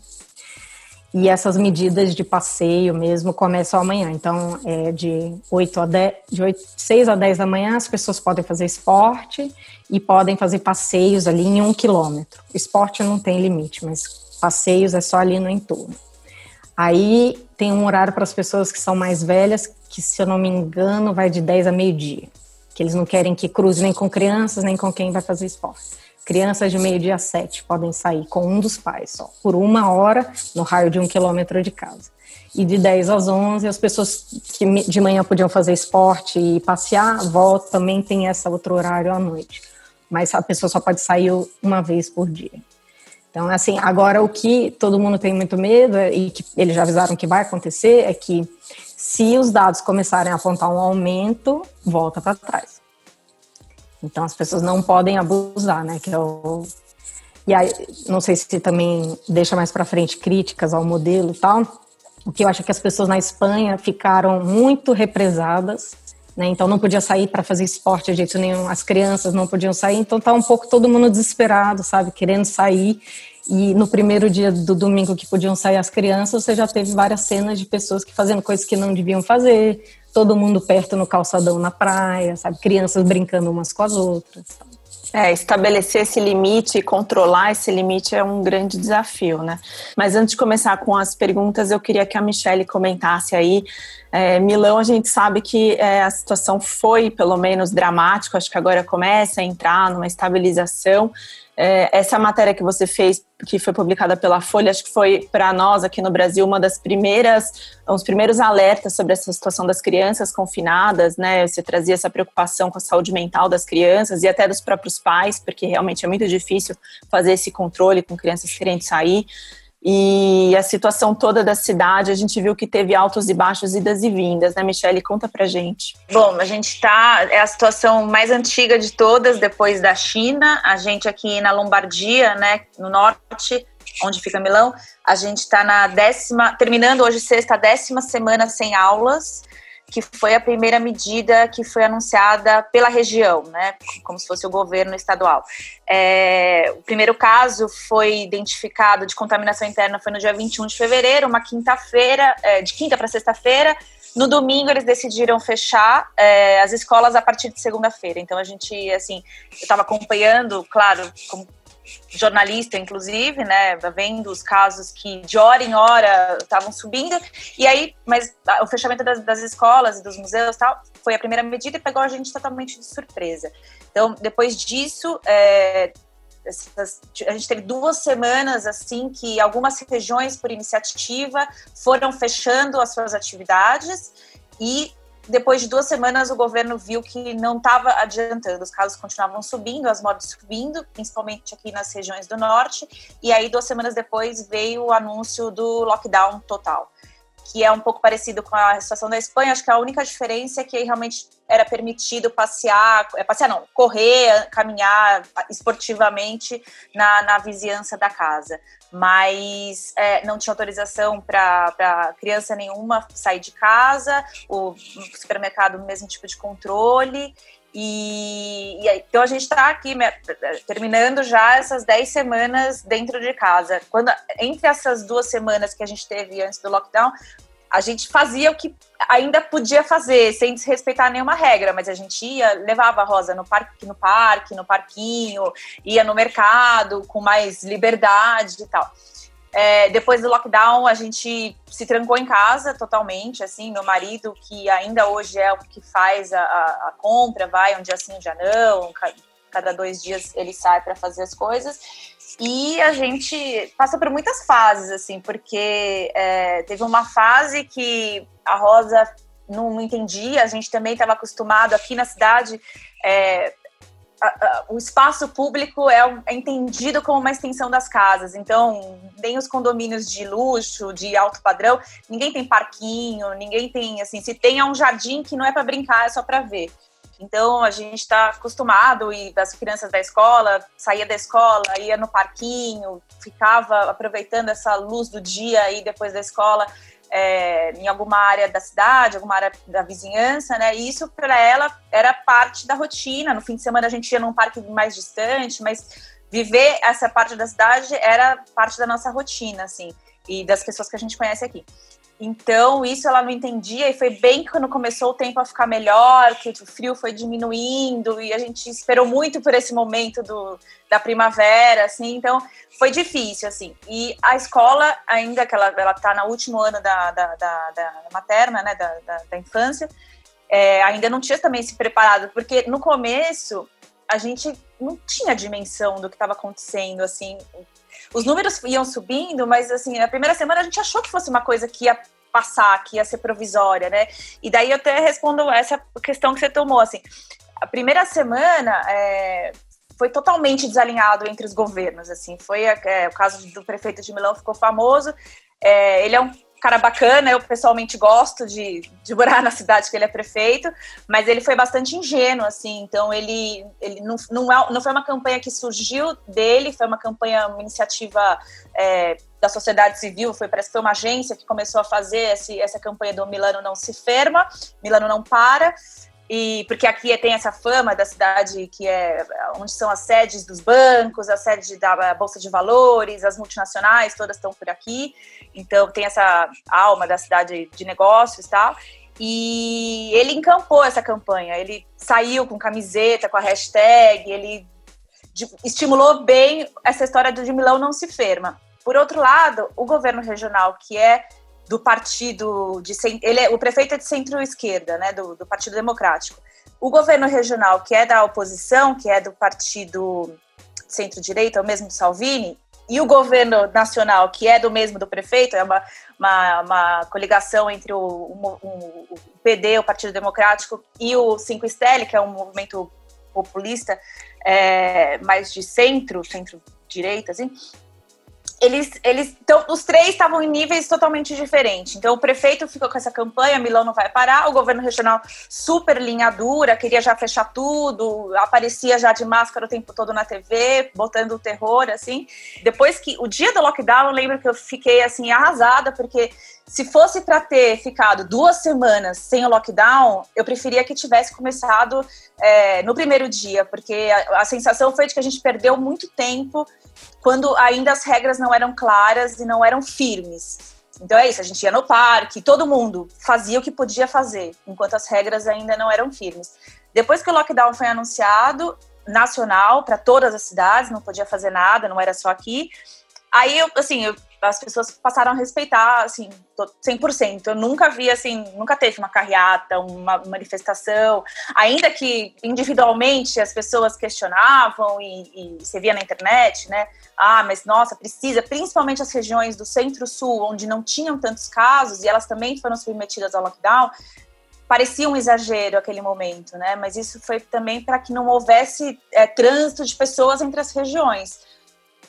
Speaker 6: E essas medidas de passeio mesmo começam amanhã. Então, é de 8 a 10, de 8, 6 a 10 da manhã, as pessoas podem fazer esporte e podem fazer passeios ali em um quilômetro. Esporte não tem limite, mas passeios é só ali no entorno. Aí tem um horário para as pessoas que são mais velhas, que se eu não me engano vai de 10 a meio-dia. Que eles não querem que cruze nem com crianças, nem com quem vai fazer esporte. Crianças de meio-dia a sete podem sair com um dos pais só, por uma hora, no raio de um quilômetro de casa. E de 10 às 11, as pessoas que de manhã podiam fazer esporte e passear, volta, também tem esse outro horário à noite. Mas a pessoa só pode sair uma vez por dia. Então, assim, agora o que todo mundo tem muito medo é, e que eles já avisaram que vai acontecer é que se os dados começarem a apontar um aumento, volta para trás. Então as pessoas não podem abusar, né? Que é o e aí, não sei se também deixa mais para frente críticas ao modelo e tal. O que eu acho é que as pessoas na Espanha ficaram muito represadas, né? Então não podia sair para fazer esporte de jeito nenhum. As crianças não podiam sair, então tá um pouco todo mundo desesperado, sabe, querendo sair e no primeiro dia do domingo que podiam sair as crianças, você já teve várias cenas de pessoas que fazendo coisas que não deviam fazer, todo mundo perto no calçadão na praia, sabe? Crianças brincando umas com as outras.
Speaker 4: É, estabelecer esse limite e controlar esse limite é um grande desafio, né? Mas antes de começar com as perguntas, eu queria que a Michelle comentasse aí. É, Milão, a gente sabe que é, a situação foi, pelo menos, dramática, acho que agora começa a entrar numa estabilização. É, essa matéria que você fez, que foi publicada pela Folha, acho que foi para nós aqui no Brasil uma das primeiras, os primeiros alertas sobre essa situação das crianças confinadas, né? Você trazia essa preocupação com a saúde mental das crianças e até dos próprios pais, porque realmente é muito difícil fazer esse controle com crianças querendo sair. E a situação toda da cidade, a gente viu que teve altos e baixos, idas e vindas, né, Michelle? Conta pra gente.
Speaker 7: Bom, a gente está. É a situação mais antiga de todas, depois da China. A gente aqui na Lombardia, né, no norte, onde fica Milão, a gente está na décima. Terminando hoje sexta, décima semana sem aulas que foi a primeira medida que foi anunciada pela região, né, como se fosse o governo estadual. É, o primeiro caso foi identificado de contaminação interna foi no dia 21 de fevereiro, uma quinta-feira, é, de quinta para sexta-feira. No domingo eles decidiram fechar é, as escolas a partir de segunda-feira. Então a gente, assim, eu estava acompanhando, claro, como jornalista, inclusive, né, vendo os casos que de hora em hora estavam subindo, e aí, mas o fechamento das, das escolas e dos museus tal, foi a primeira medida e pegou a gente totalmente de surpresa. Então, depois disso, é, essas, a gente teve duas semanas assim que algumas regiões, por iniciativa, foram fechando as suas atividades e depois de duas semanas, o governo viu que não estava adiantando, os casos continuavam subindo, as mortes subindo, principalmente aqui nas regiões do norte, e aí duas semanas depois veio o anúncio do lockdown total que é um pouco parecido com a situação da Espanha. Acho que a única diferença é que realmente era permitido passear, é, passear não, correr, caminhar esportivamente na, na vizinhança da casa. Mas é, não tinha autorização para criança nenhuma sair de casa, o supermercado, mesmo tipo de controle. E, e, então a gente está aqui terminando já essas 10 semanas dentro de casa. Quando entre essas duas semanas que a gente teve antes do lockdown, a gente fazia o que ainda podia fazer, sem desrespeitar nenhuma regra, mas a gente ia, levava a Rosa no parque, no parque, no parquinho, ia no mercado com mais liberdade e tal. É, depois do lockdown, a gente se trancou em casa totalmente, assim, meu marido, que ainda hoje é o que faz a, a compra, vai um dia sim, um dia não, cada dois dias ele sai para fazer as coisas, e a gente passa por muitas fases, assim, porque é, teve uma fase que a Rosa não entendia, a gente também estava acostumado aqui na cidade, é, o espaço público é, é, entendido como uma extensão das casas. Então, nem os condomínios de luxo, de alto padrão, ninguém tem parquinho, ninguém tem, assim, se tem é um jardim que não é para brincar, é só para ver. Então, a gente está acostumado e as crianças da escola saía da escola, ia no parquinho, ficava aproveitando essa luz do dia aí depois da escola é, em alguma área da cidade, alguma área da vizinhança, né? E isso para ela era parte da rotina. No fim de semana a gente ia num parque mais distante, mas viver essa parte da cidade era parte da nossa rotina, assim, e das pessoas que a gente conhece aqui. Então, isso ela não entendia, e foi bem quando começou o tempo a ficar melhor, que o frio foi diminuindo, e a gente esperou muito por esse momento do, da primavera, assim, então foi difícil, assim. E a escola, ainda que ela, ela tá no último ano da, da, da, da materna, né, da, da, da infância, é, ainda não tinha também se preparado, porque no começo a gente não tinha dimensão do que estava acontecendo, assim, os números iam subindo, mas assim, na primeira semana a gente achou que fosse uma coisa que ia passar, que ia ser provisória, né? E daí eu até respondo essa questão que você tomou, assim. A primeira semana é, foi totalmente desalinhado entre os governos, assim. Foi é, o caso do prefeito de Milão ficou famoso. É, ele é um cara bacana, eu pessoalmente gosto de, de morar na cidade que ele é prefeito, mas ele foi bastante ingênuo, assim, então ele, ele não, não, é, não foi uma campanha que surgiu dele, foi uma campanha, uma iniciativa é, da sociedade civil, foi, parece que foi uma agência que começou a fazer esse, essa campanha do Milano não se ferma, Milano não para, e porque aqui tem essa fama da cidade que é onde são as sedes dos bancos, a sede da bolsa de valores, as multinacionais todas estão por aqui. Então tem essa alma da cidade de negócios e tal. E ele encampou essa campanha. Ele saiu com camiseta, com a hashtag, ele estimulou bem essa história de Milão não se ferma. Por outro lado, o governo regional, que é do partido de ele é, o prefeito é de centro-esquerda, né, do, do Partido Democrático. O governo regional, que é da oposição, que é do partido centro-direita, o mesmo do Salvini, e o governo nacional, que é do mesmo do prefeito, é uma, uma, uma coligação entre o, o, PD, o Partido Democrático, e o Cinco Estelle, que é um movimento populista é, mais de centro, centro-direita, assim, eles, eles então, os três estavam em níveis totalmente diferentes. Então, o prefeito ficou com essa campanha, Milão não vai parar, o governo regional super linha dura, queria já fechar tudo, aparecia já de máscara o tempo todo na TV, botando o terror, assim. Depois que, o dia do lockdown, eu lembro que eu fiquei, assim, arrasada, porque se fosse para ter ficado duas semanas sem o lockdown, eu preferia que tivesse começado é, no primeiro dia, porque a, a, sensação foi de que a gente perdeu muito tempo quando ainda as regras não eram claras e não eram firmes. Então é isso, a gente ia no parque, todo mundo fazia o que podia fazer, enquanto as regras ainda não eram firmes. Depois que o lockdown foi anunciado, nacional para todas as cidades, não podia fazer nada, não era só aqui. Aí, eu, assim, eu, as pessoas passaram a respeitar, assim, 100%. Eu nunca vi, assim, nunca teve uma carreata, uma manifestação. Ainda que individualmente as pessoas questionavam e, e você via na internet, né? Ah, mas nossa, precisa, principalmente as regiões do centro-sul, onde não tinham tantos casos e elas também foram submetidas ao lockdown, parecia um exagero aquele momento, né? Mas isso foi também para que não houvesse é, trânsito de pessoas entre as regiões.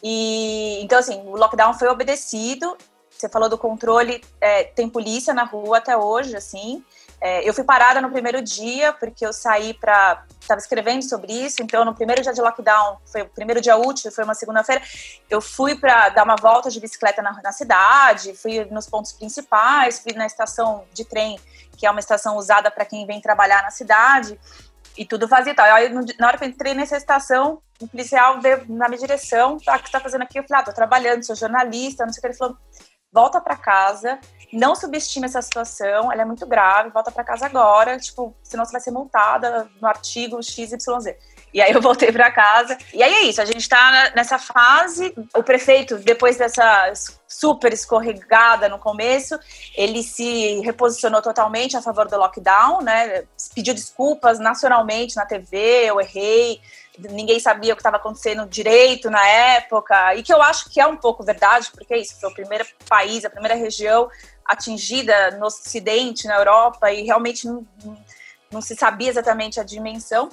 Speaker 7: E então assim, o lockdown foi obedecido. Você falou do controle, é, tem polícia na rua até hoje, assim. É, eu fui parada no primeiro dia porque eu saí para estava escrevendo sobre isso. Então, no primeiro dia de lockdown, foi o primeiro dia útil, foi uma segunda-feira. Eu fui para dar uma volta de bicicleta na, na cidade, fui nos pontos principais, fui na estação de trem, que é uma estação usada para quem vem trabalhar na cidade e tudo vazio e tal. Aí, na hora que eu entrei nessa estação, o policial veio na minha direção, tá, o que você tá fazendo aqui? Eu falei, ah, tô trabalhando, sou jornalista, não sei o que. Ele falou, volta para casa, não subestime essa situação, ela é muito grave, volta para casa agora, tipo, senão você vai ser multada no artigo XYZ. E aí eu voltei para casa. E aí é isso, a gente está nessa fase. O prefeito, depois dessa super escorregada no começo, ele se reposicionou totalmente a favor do lockdown, né? Pediu desculpas nacionalmente na TV, eu errei, ninguém sabia o que estava acontecendo direito na época, e que eu acho que é um pouco verdade, porque é isso, foi o primeiro país, a primeira região atingida no Ocidente, na Europa, e realmente não, não se sabia exatamente a dimensão.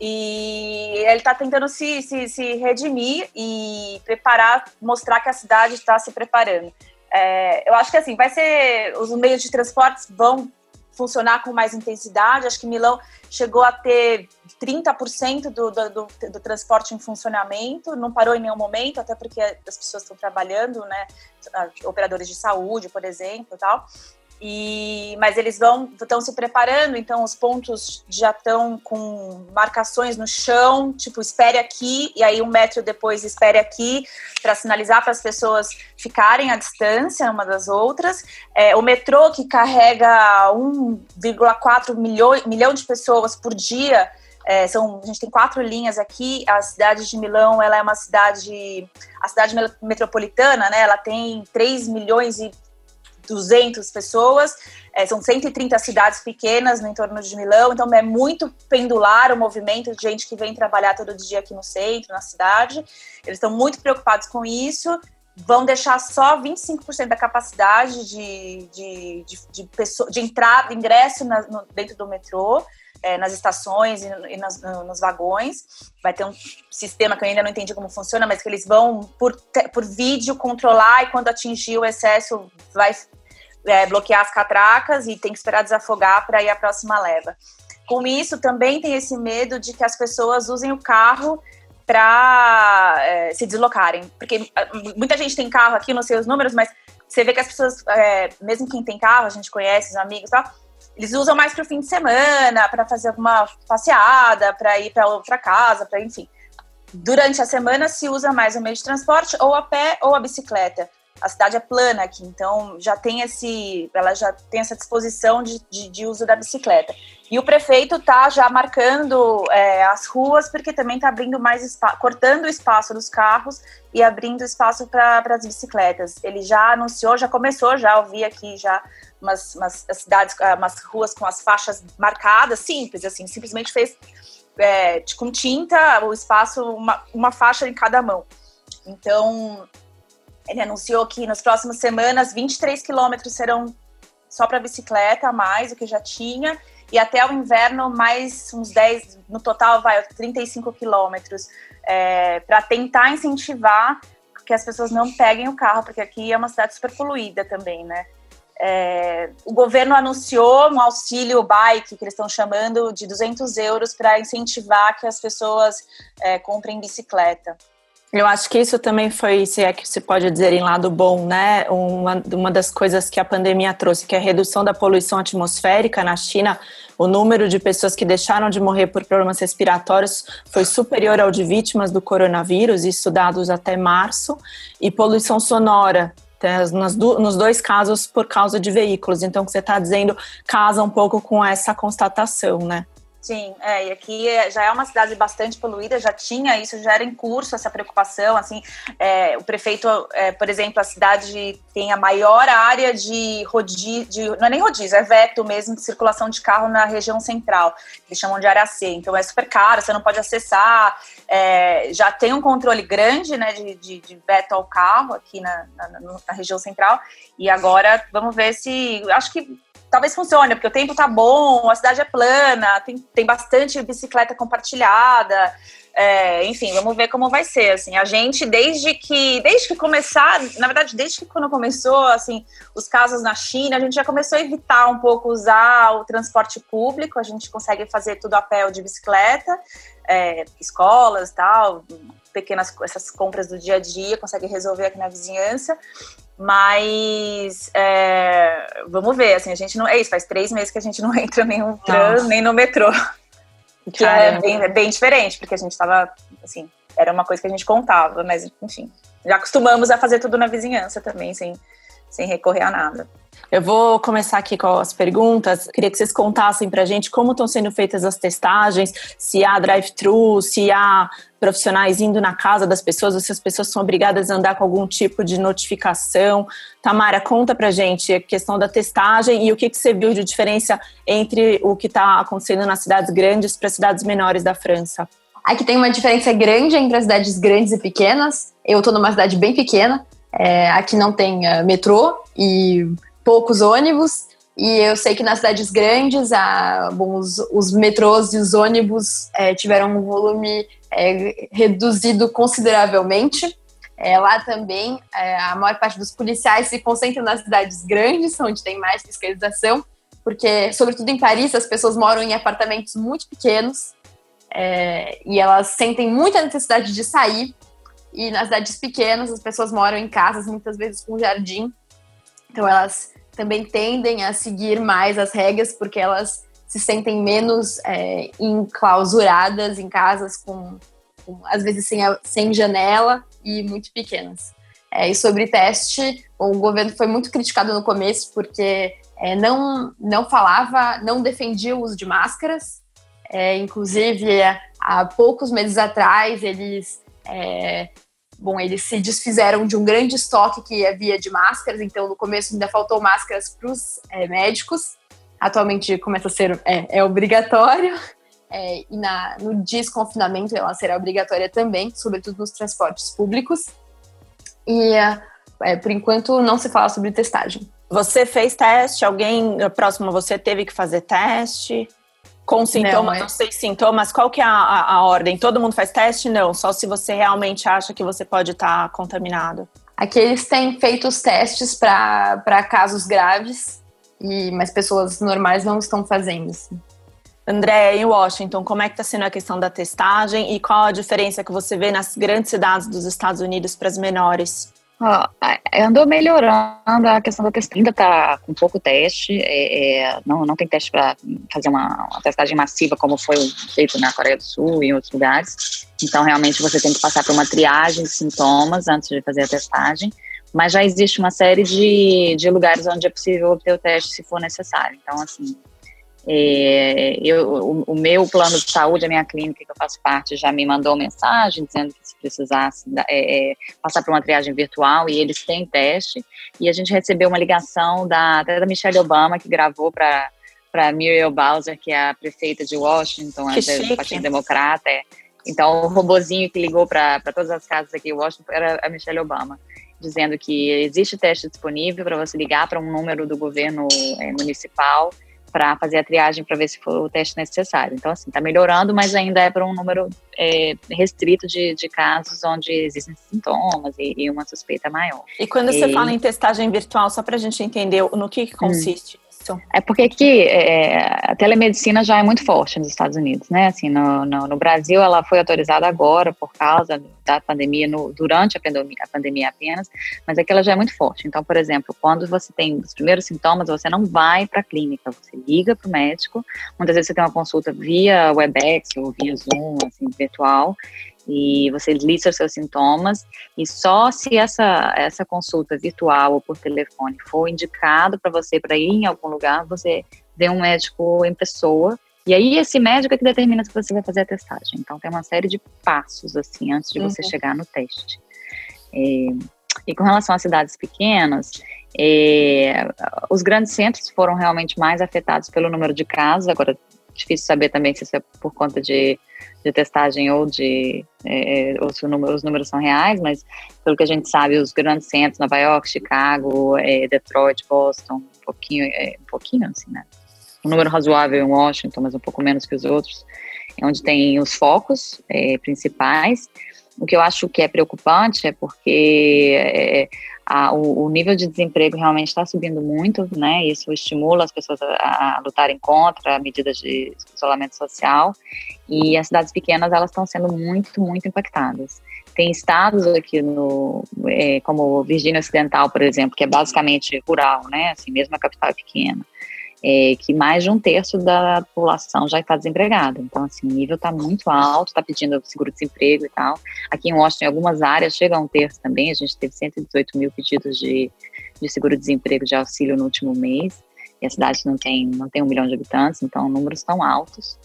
Speaker 7: E ele está tentando se, se, se, redimir e preparar, mostrar que a cidade está se preparando. É, eu acho que assim, vai ser. Os meios de transportes vão funcionar com mais intensidade. Acho que Milão chegou a ter 30% do, do, do, do, transporte em funcionamento, não parou em nenhum momento, até porque as pessoas estão trabalhando, né? Operadores de saúde, por exemplo, tal. E, mas eles vão estão se preparando, então os pontos já estão com marcações no chão, tipo espere aqui e aí um metro depois espere aqui para sinalizar para as pessoas ficarem à distância uma das outras. É, o metrô que carrega 1,4 milhão, milhão de pessoas por dia é, são, a gente tem quatro linhas aqui. A cidade de Milão, ela é uma cidade, a cidade metropolitana, né? Ela tem 3 milhões e 200 pessoas, é, são 130 cidades pequenas no entorno de Milão, então é muito pendular o movimento de gente que vem trabalhar todo dia aqui no centro, na cidade. Eles estão muito preocupados com isso, vão deixar só 25% da capacidade de, de, de, de, pessoa, de entrada, ingresso na, no, dentro do metrô. É, nas estações e, e nas, no, nos vagões. Vai ter um sistema que eu ainda não entendi como funciona, mas que eles vão, por, por vídeo, controlar e quando atingir o excesso, vai é, bloquear as catracas e tem que esperar desafogar para ir a próxima leva. Com isso, também tem esse medo de que as pessoas usem o carro para é, se deslocarem. Porque ah, muita gente tem carro aqui, não sei os números, mas você vê que as pessoas, é, mesmo quem tem carro, a gente conhece, os amigos e tal, eles usam mais para o fim de semana, para fazer alguma passeada, para ir para outra casa, para enfim. Durante a semana se usa mais o meio de transporte, ou a pé ou a bicicleta a cidade é plana aqui, então já tem esse, ela já tem essa disposição de, de, de uso da bicicleta. E o prefeito está já marcando é, as ruas porque também está abrindo mais espaço, cortando o espaço dos carros e abrindo espaço para as bicicletas. Ele já anunciou, já começou, já ouvi aqui já umas, umas cidades, ah, umas ruas com as faixas marcadas, simples, assim, simplesmente fez é, com tinta o espaço, uma, uma faixa em cada mão. Então, ele anunciou que nas próximas semanas 23 quilômetros serão só para bicicleta, mais do que já tinha, e até o inverno mais uns 10, no total vai 35 quilômetros, é, para tentar incentivar que as pessoas não peguem o carro, porque aqui é uma cidade super poluída também, né? É, o governo anunciou um auxílio bike, que eles estão chamando, de 200 euros para incentivar que as pessoas é, comprem bicicleta.
Speaker 4: Eu acho que isso também foi, se é que se pode dizer em lado bom, né? Uma, uma das coisas que a pandemia trouxe, que é a redução da poluição atmosférica na China. O número de pessoas que deixaram de morrer por problemas respiratórios foi superior ao de vítimas do coronavírus, isso dados até março. E poluição sonora, nas, nos dois casos por causa de veículos. Então, o que você está dizendo casa um pouco com essa constatação, né?
Speaker 7: Sim, é, e aqui é, já é uma cidade bastante poluída, já tinha isso, já era em curso essa preocupação, assim, é, o prefeito, é, por exemplo, a cidade tem a maior área de rodízio, não é nem rodízio, é veto mesmo de circulação de carro na região central, eles chamam de área C, então é super caro, você não pode acessar, é, já tem um controle grande, né, de, de, de veto ao carro aqui na, na, na região central, e agora vamos ver se, acho que talvez funcione, porque o tempo tá bom, a cidade é plana, tem, tem bastante bicicleta compartilhada. É, enfim, vamos ver como vai ser. Assim, a gente, desde que, desde que começar, na verdade, desde que quando começou, assim, os casos na China, a gente já começou a evitar um pouco usar o transporte público. A gente consegue fazer tudo a pé ou de bicicleta, é, escolas, tal, pequenas essas compras do dia a dia, consegue resolver aqui na vizinhança. Mas é, vamos ver, assim, a gente não. É isso, faz três meses que a gente não entra nem no trans, nem no metrô. Que é bem, é bem, diferente, porque a gente tava, assim, era uma coisa que a gente contava, mas enfim. Já acostumamos a fazer tudo na vizinhança também, sem, sem recorrer a nada.
Speaker 4: Eu vou começar aqui com as perguntas. Queria que vocês contassem para a gente como estão sendo feitas as testagens, se há drive-thru, se há profissionais indo na casa das pessoas, ou se as pessoas são obrigadas a andar com algum tipo de notificação. Tamara, conta para a gente a questão da testagem e o que, que você viu de diferença entre o que está acontecendo nas cidades grandes para cidades menores da França.
Speaker 3: Aqui tem uma diferença grande entre as cidades grandes e pequenas. Eu estou numa cidade bem pequena. É, aqui não tem uh, metrô e poucos ônibus. E eu sei que nas cidades grandes, a, bom, os, os metrôs e os ônibus é, tiveram um volume é, reduzido consideravelmente. É, lá também, é, a maior parte dos policiais se concentra nas cidades grandes, onde tem mais fiscalização, porque, sobretudo em Paris, as pessoas moram em apartamentos muito pequenos é, e elas sentem muita necessidade de sair. E nas cidades pequenas, as pessoas moram em casas, muitas vezes com jardim, então elas também tendem a seguir mais as regras porque elas se sentem menos é, enclausuradas em casas com, com às vezes sem, sem janela e muito pequenas. É, e sobre teste, o governo foi muito criticado no começo porque é, não, não falava, não defendia o uso de máscaras. É, inclusive, há poucos meses atrás, eles é, Bom, eles se desfizeram de um grande estoque que havia de máscaras, então no começo ainda faltou máscaras para os é, médicos. Atualmente começa a ser é, é obrigatório. É, e na, no desconfinamento ela será obrigatória também, sobretudo nos transportes públicos. E é, por enquanto não se fala sobre testagem.
Speaker 4: Você fez teste? Alguém próximo a você teve que fazer teste? Com sintomas não, é... sem sintomas, qual que é a, a, a, ordem? Todo mundo faz teste? Não, só se você realmente acha que você pode estar tá contaminado.
Speaker 3: Aqui eles têm feito os testes para casos graves, e, mas pessoas normais não estão fazendo. Assim.
Speaker 4: André, em Washington, como é que está sendo a questão da testagem e qual a diferença que você vê nas grandes cidades dos Estados Unidos para as menores?
Speaker 5: andou melhorando a questão da testagem, ainda está com pouco teste, é, é, não, não tem teste para fazer uma, uma, testagem massiva como foi feito na Coreia do Sul e em outros lugares. Então, realmente, você tem que passar por uma triagem de sintomas antes de fazer a testagem, mas já existe uma série de, de lugares onde é possível obter o teste se for necessário. Então, assim, é, eu, o, o, meu plano de saúde, a minha clínica que eu faço parte, já me mandou mensagem dizendo que se precisasse é, é, passar por uma triagem virtual e eles têm teste. E a gente recebeu uma ligação da, da Michelle Obama, que gravou para para Muriel Bowser, que é a prefeita de Washington, do Partido Democrata. É. Então, o robozinho que ligou para todas as casas aqui em Washington era a Michelle Obama, dizendo que existe teste disponível para você ligar para um número do governo é, municipal para fazer a triagem para ver se for o teste necessário. Então, assim, está melhorando, mas ainda é para um número é, restrito de, de, casos onde existem sintomas e, e, uma suspeita maior.
Speaker 4: E quando e... você fala em testagem virtual, só para a gente entender no que, que hum. consiste? Hum.
Speaker 5: É porque aqui é, a telemedicina já é muito forte nos Estados Unidos, né? Assim, no, no, no Brasil ela foi autorizada agora por causa da pandemia, no, durante a pandemia, a pandemia apenas, mas aqui ela já é muito forte. Então, por exemplo, quando você tem os primeiros sintomas, você não vai para a clínica, você liga para o médico. Muitas vezes você tem uma consulta via Webex ou via Zoom, assim, virtual, e você lista os seus sintomas e só se essa essa consulta virtual ou por telefone for indicado para você para ir em algum lugar, você vê um médico em pessoa E aí esse médico é que determina se você vai fazer a testagem. Então tem uma série de passos assim antes de você uhum. chegar no teste. É, e com relação às cidades pequenas, é, os grandes centros foram realmente mais afetados pelo número de casos. Agora difícil saber também se isso é por conta de, de testagem ou de é, ou se número, os números são reais, mas pelo que a gente sabe, os grandes centros, Nova York, Chicago, é, Detroit, Boston, um pouquinho, é, um pouquinho assim, né? Um número razoável em Washington, mas um pouco menos que os outros, é onde tem os focos é, principais. O que eu acho que é preocupante é porque é, a, o, o, nível de desemprego realmente está subindo muito, né? Isso estimula as pessoas a, a, lutarem contra medidas de isolamento social. E as cidades pequenas elas estão sendo muito, muito impactadas. Tem estados aqui no, é, como Virgínia Ocidental, por exemplo, que é basicamente rural, né? Assim, mesmo a capital é pequena é, que mais de um terço da população já está desempregada. Então, assim, o nível está muito alto, está pedindo seguro-desemprego e tal. Aqui em Washington, em algumas áreas, chega a um terço também. A gente teve 118 mil pedidos de, de seguro-desemprego de auxílio no último mês. E a cidade não tem, não tem um milhão de habitantes, então números tão altos.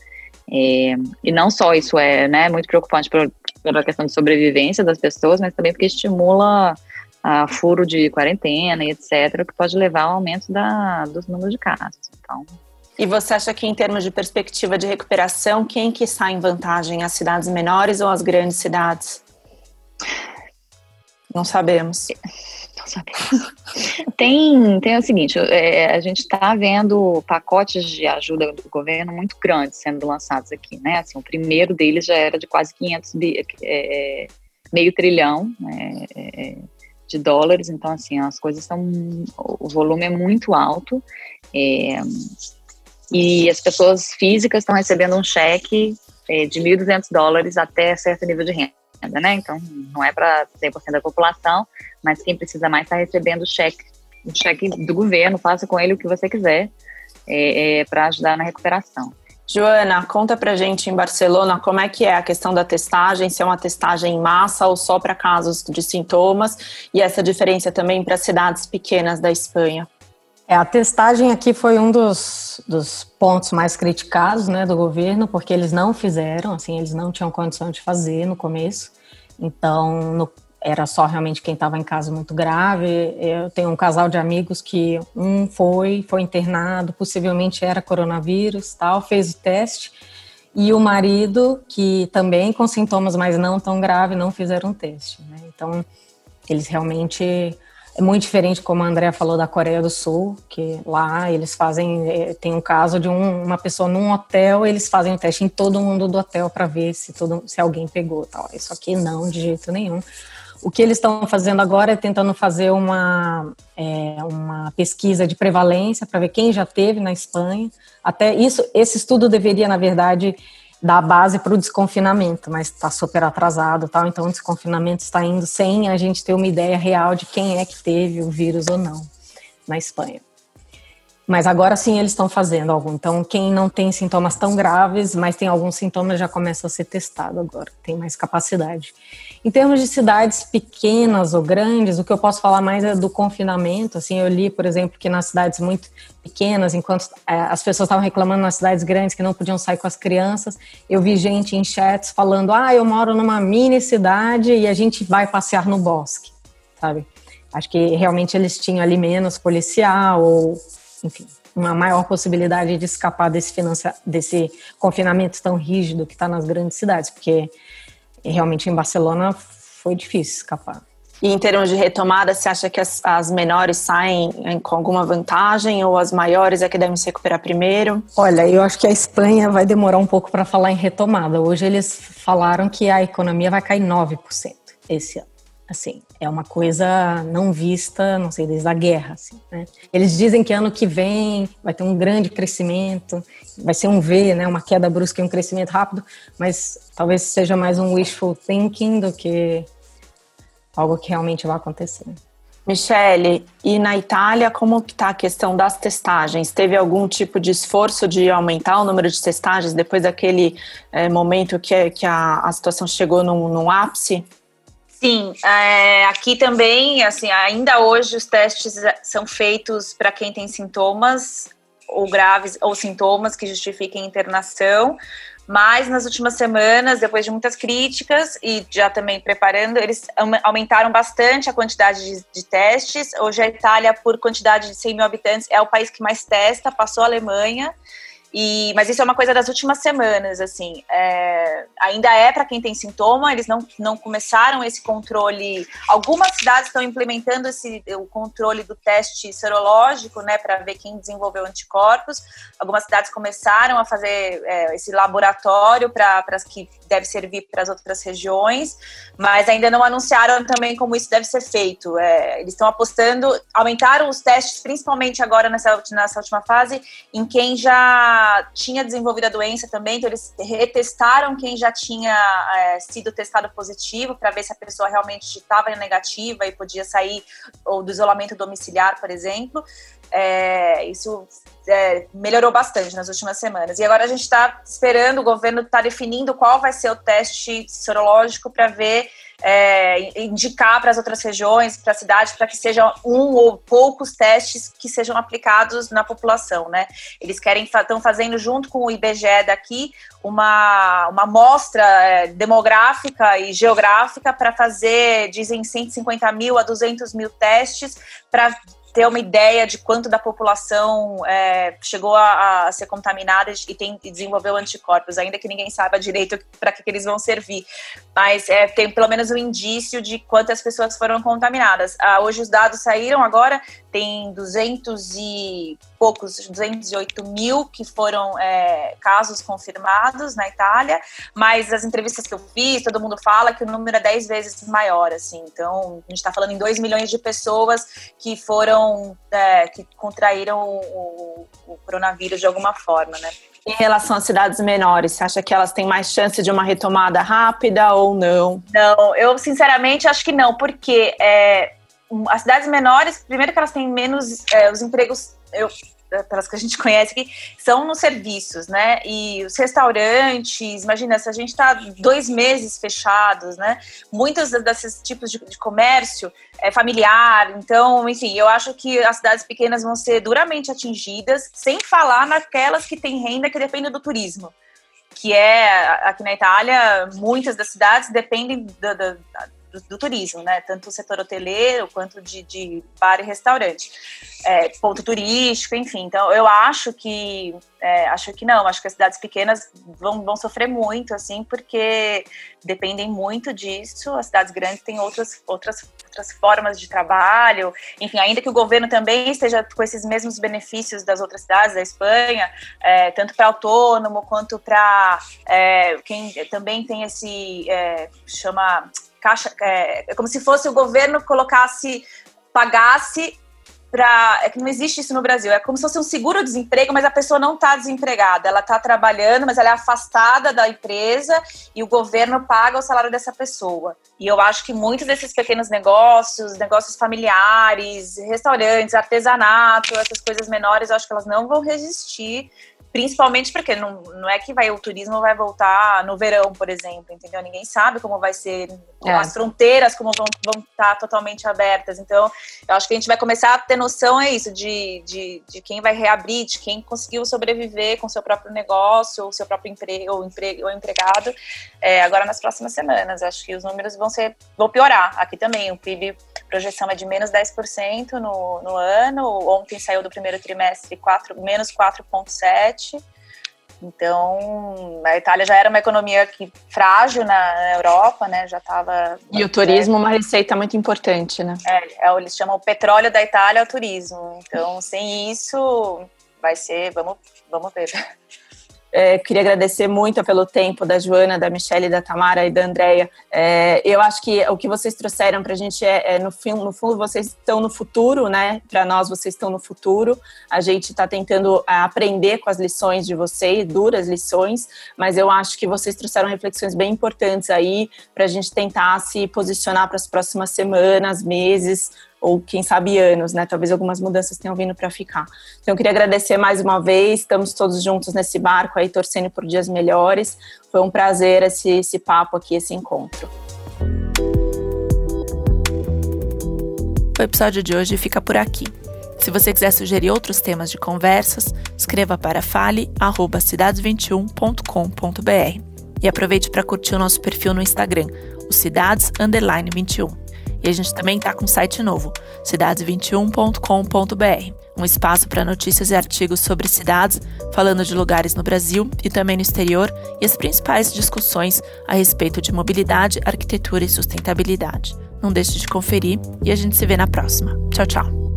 Speaker 5: É, e não só isso é né, muito preocupante pela questão de sobrevivência das pessoas, mas também porque estimula a furo de quarentena e etc., que pode levar ao aumento da, dos números de casos. Então,
Speaker 4: e você acha que em termos de perspectiva de recuperação, quem que sai em vantagem, as cidades menores ou as grandes cidades? Não sabemos.
Speaker 5: Não sabemos. tem, tem o seguinte, é, a gente está vendo pacotes de ajuda do governo muito grandes sendo lançados aqui, né? Assim, o primeiro deles já era de quase 500 bi, é, meio trilhão, né? É, de dólares, então assim, as coisas estão, o volume é muito alto, é, e as pessoas físicas estão recebendo um cheque é, de 1.200 dólares até certo nível de renda, né, então não é para 100% da população, mas quem precisa mais está recebendo cheque, um cheque do governo, faça com ele o que você quiser, é, é para ajudar na recuperação.
Speaker 4: Joana, conta pra gente em Barcelona como é que é a questão da testagem, se é uma testagem em massa ou só para casos de sintomas, e essa diferença também para cidades pequenas da Espanha.
Speaker 6: É, a testagem aqui foi um dos, dos pontos mais criticados né, do governo, porque eles não fizeram, assim, eles não tinham condição de fazer no começo. Então, no era só realmente quem estava em casa muito grave. Eu tenho um casal de amigos que um foi, foi internado, possivelmente era coronavírus, tal, fez o teste. E o marido, que também com sintomas, mas não tão grave, não fizeram o teste. Né? Então, eles realmente é muito diferente, como a Andrea falou, da Coreia do Sul, que lá eles fazem, é, tem um caso de um, uma pessoa num hotel, eles fazem o teste em todo mundo do hotel para ver se, todo, se alguém pegou. Tal. Isso aqui não, de jeito nenhum. O que eles estão fazendo agora é tentando fazer uma, é, uma pesquisa de prevalência para ver quem já teve na Espanha. Até isso, esse estudo deveria, na verdade, dar base para o desconfinamento, mas está super atrasado, tal. Então, o desconfinamento está indo sem a gente ter uma ideia real de quem é que teve o vírus ou não na Espanha. Mas agora sim eles estão fazendo algum. Então, quem não tem sintomas tão graves, mas tem alguns sintomas, já começa a ser testado agora, tem mais capacidade. Em termos de cidades pequenas ou grandes, o que eu posso falar mais é do confinamento. Assim, eu li, por exemplo, que nas cidades muito pequenas, enquanto é, as pessoas estavam reclamando nas cidades grandes que não podiam sair com as crianças, eu vi gente em chats falando: ah, eu moro numa mini cidade e a gente vai passear no bosque, sabe? Acho que realmente eles tinham ali menos policial ou enfim, uma maior possibilidade de escapar desse, desse confinamento tão rígido que está nas grandes cidades, porque realmente em Barcelona foi difícil escapar.
Speaker 4: E em termos de retomada, você acha que as, as menores saem com alguma vantagem ou as maiores é que devem se recuperar primeiro?
Speaker 6: Olha, eu acho que a Espanha vai demorar um pouco para falar em retomada. Hoje eles falaram que a economia vai cair 9% esse ano assim, é uma coisa não vista, não sei, desde a guerra, assim, né? Eles dizem que ano que vem vai ter um grande crescimento, vai ser um V, né, uma queda brusca e um crescimento rápido, mas talvez seja mais um wishful thinking do que algo que realmente vai acontecer.
Speaker 4: Michele, e na Itália, como está a questão das testagens? Teve algum tipo de esforço de aumentar o número de testagens depois daquele é, momento que, que a, a situação chegou num, num ápice?
Speaker 7: Sim, é, aqui também, assim, ainda hoje os testes são feitos para quem tem sintomas ou graves ou sintomas que justifiquem internação. Mas nas últimas semanas, depois de muitas críticas e já também preparando, eles aumentaram bastante a quantidade de, de, testes. Hoje a Itália, por quantidade de 100 mil habitantes, é o país que mais testa, passou a Alemanha. E, mas isso é uma coisa das últimas semanas, assim. É, ainda é para quem tem sintoma, eles não, não começaram esse controle. Algumas cidades estão implementando esse, o controle do teste serológico, né, para ver quem desenvolveu anticorpos. Algumas cidades começaram a fazer é, esse laboratório para que deve servir para as outras regiões, mas ainda não anunciaram também como isso deve ser feito. É, eles estão apostando, aumentaram os testes, principalmente agora nessa, nessa última fase, em quem já tinha desenvolvido a doença também, então eles retestaram quem já tinha é, sido testado positivo para ver se a pessoa realmente estava negativa e podia sair ou do isolamento domiciliar, por exemplo. É, isso é, melhorou bastante nas últimas semanas. E agora a gente está esperando, o governo está definindo qual vai ser o teste sorológico para ver é, indicar para as outras regiões, para a cidade, para que sejam um ou poucos testes que sejam aplicados na população, né? Eles querem estão fazendo junto com o IBGE daqui uma, uma amostra é, demográfica e geográfica para fazer, dizem, 150 mil a 200 mil testes para ter uma ideia de quanto da população é, chegou a, a, ser contaminada e, tem, e desenvolveu anticorpos, ainda que ninguém saiba direito para que, que, eles vão servir. Mas é, tem pelo menos um indício de quantas pessoas foram contaminadas. Ah, hoje os dados saíram agora, tem 200 e poucos, 208 mil que foram é, casos confirmados na Itália, mas as entrevistas que eu fiz, todo mundo fala que o número é 10 vezes maior, assim, então a gente está falando em 2 milhões de pessoas que foram, é, que contraíram o, o coronavírus de alguma forma, né?
Speaker 4: Em relação às cidades menores, você acha que elas têm mais chance de uma retomada rápida ou não?
Speaker 7: Não, eu sinceramente acho que não, porque é, as cidades menores, primeiro que elas têm menos é, os empregos, eu, é, pelas que a gente conhece aqui, são nos serviços, né? E os restaurantes, imagina, se a gente está dois meses fechados, né? Muitos desses tipos de, de, comércio é familiar, então, enfim, eu acho que as cidades pequenas vão ser duramente atingidas, sem falar naquelas que têm renda que dependem do turismo. Que é, aqui na Itália, muitas das cidades dependem da, da do, do, turismo, né? Tanto o setor hoteleiro quanto de, de bar e restaurante, é, ponto turístico, enfim. Então, eu acho que é, acho que não. Acho que as cidades pequenas vão, vão sofrer muito, assim, porque dependem muito disso. As cidades grandes têm outras outras outras formas de trabalho. Enfim, ainda que o governo também esteja com esses mesmos benefícios das outras cidades da Espanha, é, tanto para autônomo quanto para é, quem também tem esse é, chama caixa, é, é como se fosse o governo colocasse, pagasse para. É que não existe isso no Brasil. É como se fosse um seguro-desemprego, mas a pessoa não está desempregada. Ela está trabalhando, mas ela é afastada da empresa e o governo paga o salário dessa pessoa. E eu acho que muitos desses pequenos negócios, negócios familiares, restaurantes, artesanato, essas coisas menores, eu acho que elas não vão resistir Principalmente porque não, não é que vai, o turismo vai voltar no verão, por exemplo, entendeu? Ninguém sabe como vai ser, é. as fronteiras como vão, vão estar totalmente abertas. Então, eu acho que a gente vai começar a ter noção, é isso, de, de, de quem vai reabrir, de quem conseguiu sobreviver com seu próprio negócio, ou seu próprio emprego, ou, emprego, ou empregado, é, agora nas próximas semanas. Acho que os números vão ser, vão piorar. Aqui também, o PIB, projeção é de menos 10% no, no ano. Ontem saiu do primeiro trimestre 4, menos 4,7%. Então, a Itália já era uma economia que, frágil na Europa, né? Já estava.
Speaker 4: E o turismo é uma receita muito importante, né?
Speaker 7: É, é, eles chamam o petróleo da Itália é o turismo. Então, sem isso, vai ser. Vamos, vamos ver.
Speaker 4: É, queria agradecer muito pelo tempo da Joana, da Michelle, da Tamara e da Andrea. É, eu acho que o que vocês trouxeram para a gente é, é, no, fim, no fundo, vocês estão no futuro, né? Para nós, vocês estão no futuro. A gente está tentando é, aprender com as lições de vocês, duras lições, mas eu acho que vocês trouxeram reflexões bem importantes aí para a gente tentar se posicionar para as próximas semanas, meses, ou quem sabe anos, né? Talvez algumas mudanças tenham vindo para ficar. Então, eu queria agradecer mais uma vez, estamos todos juntos nesse barco aí, torcendo por dias melhores. Foi um prazer esse, esse papo aqui, esse encontro.
Speaker 1: O episódio de hoje fica por aqui. Se você quiser sugerir outros temas de conversas, escreva para fale@cidades21.com.br. E aproveite para curtir o nosso perfil no Instagram, o Cidades 21. E a gente também está com um site novo, cidades21.com.br, um espaço para notícias e artigos sobre cidades, falando de lugares no Brasil e também no exterior e as principais discussões a respeito de mobilidade, arquitetura e sustentabilidade. Não deixe de conferir e a gente se vê na próxima. Tchau, tchau.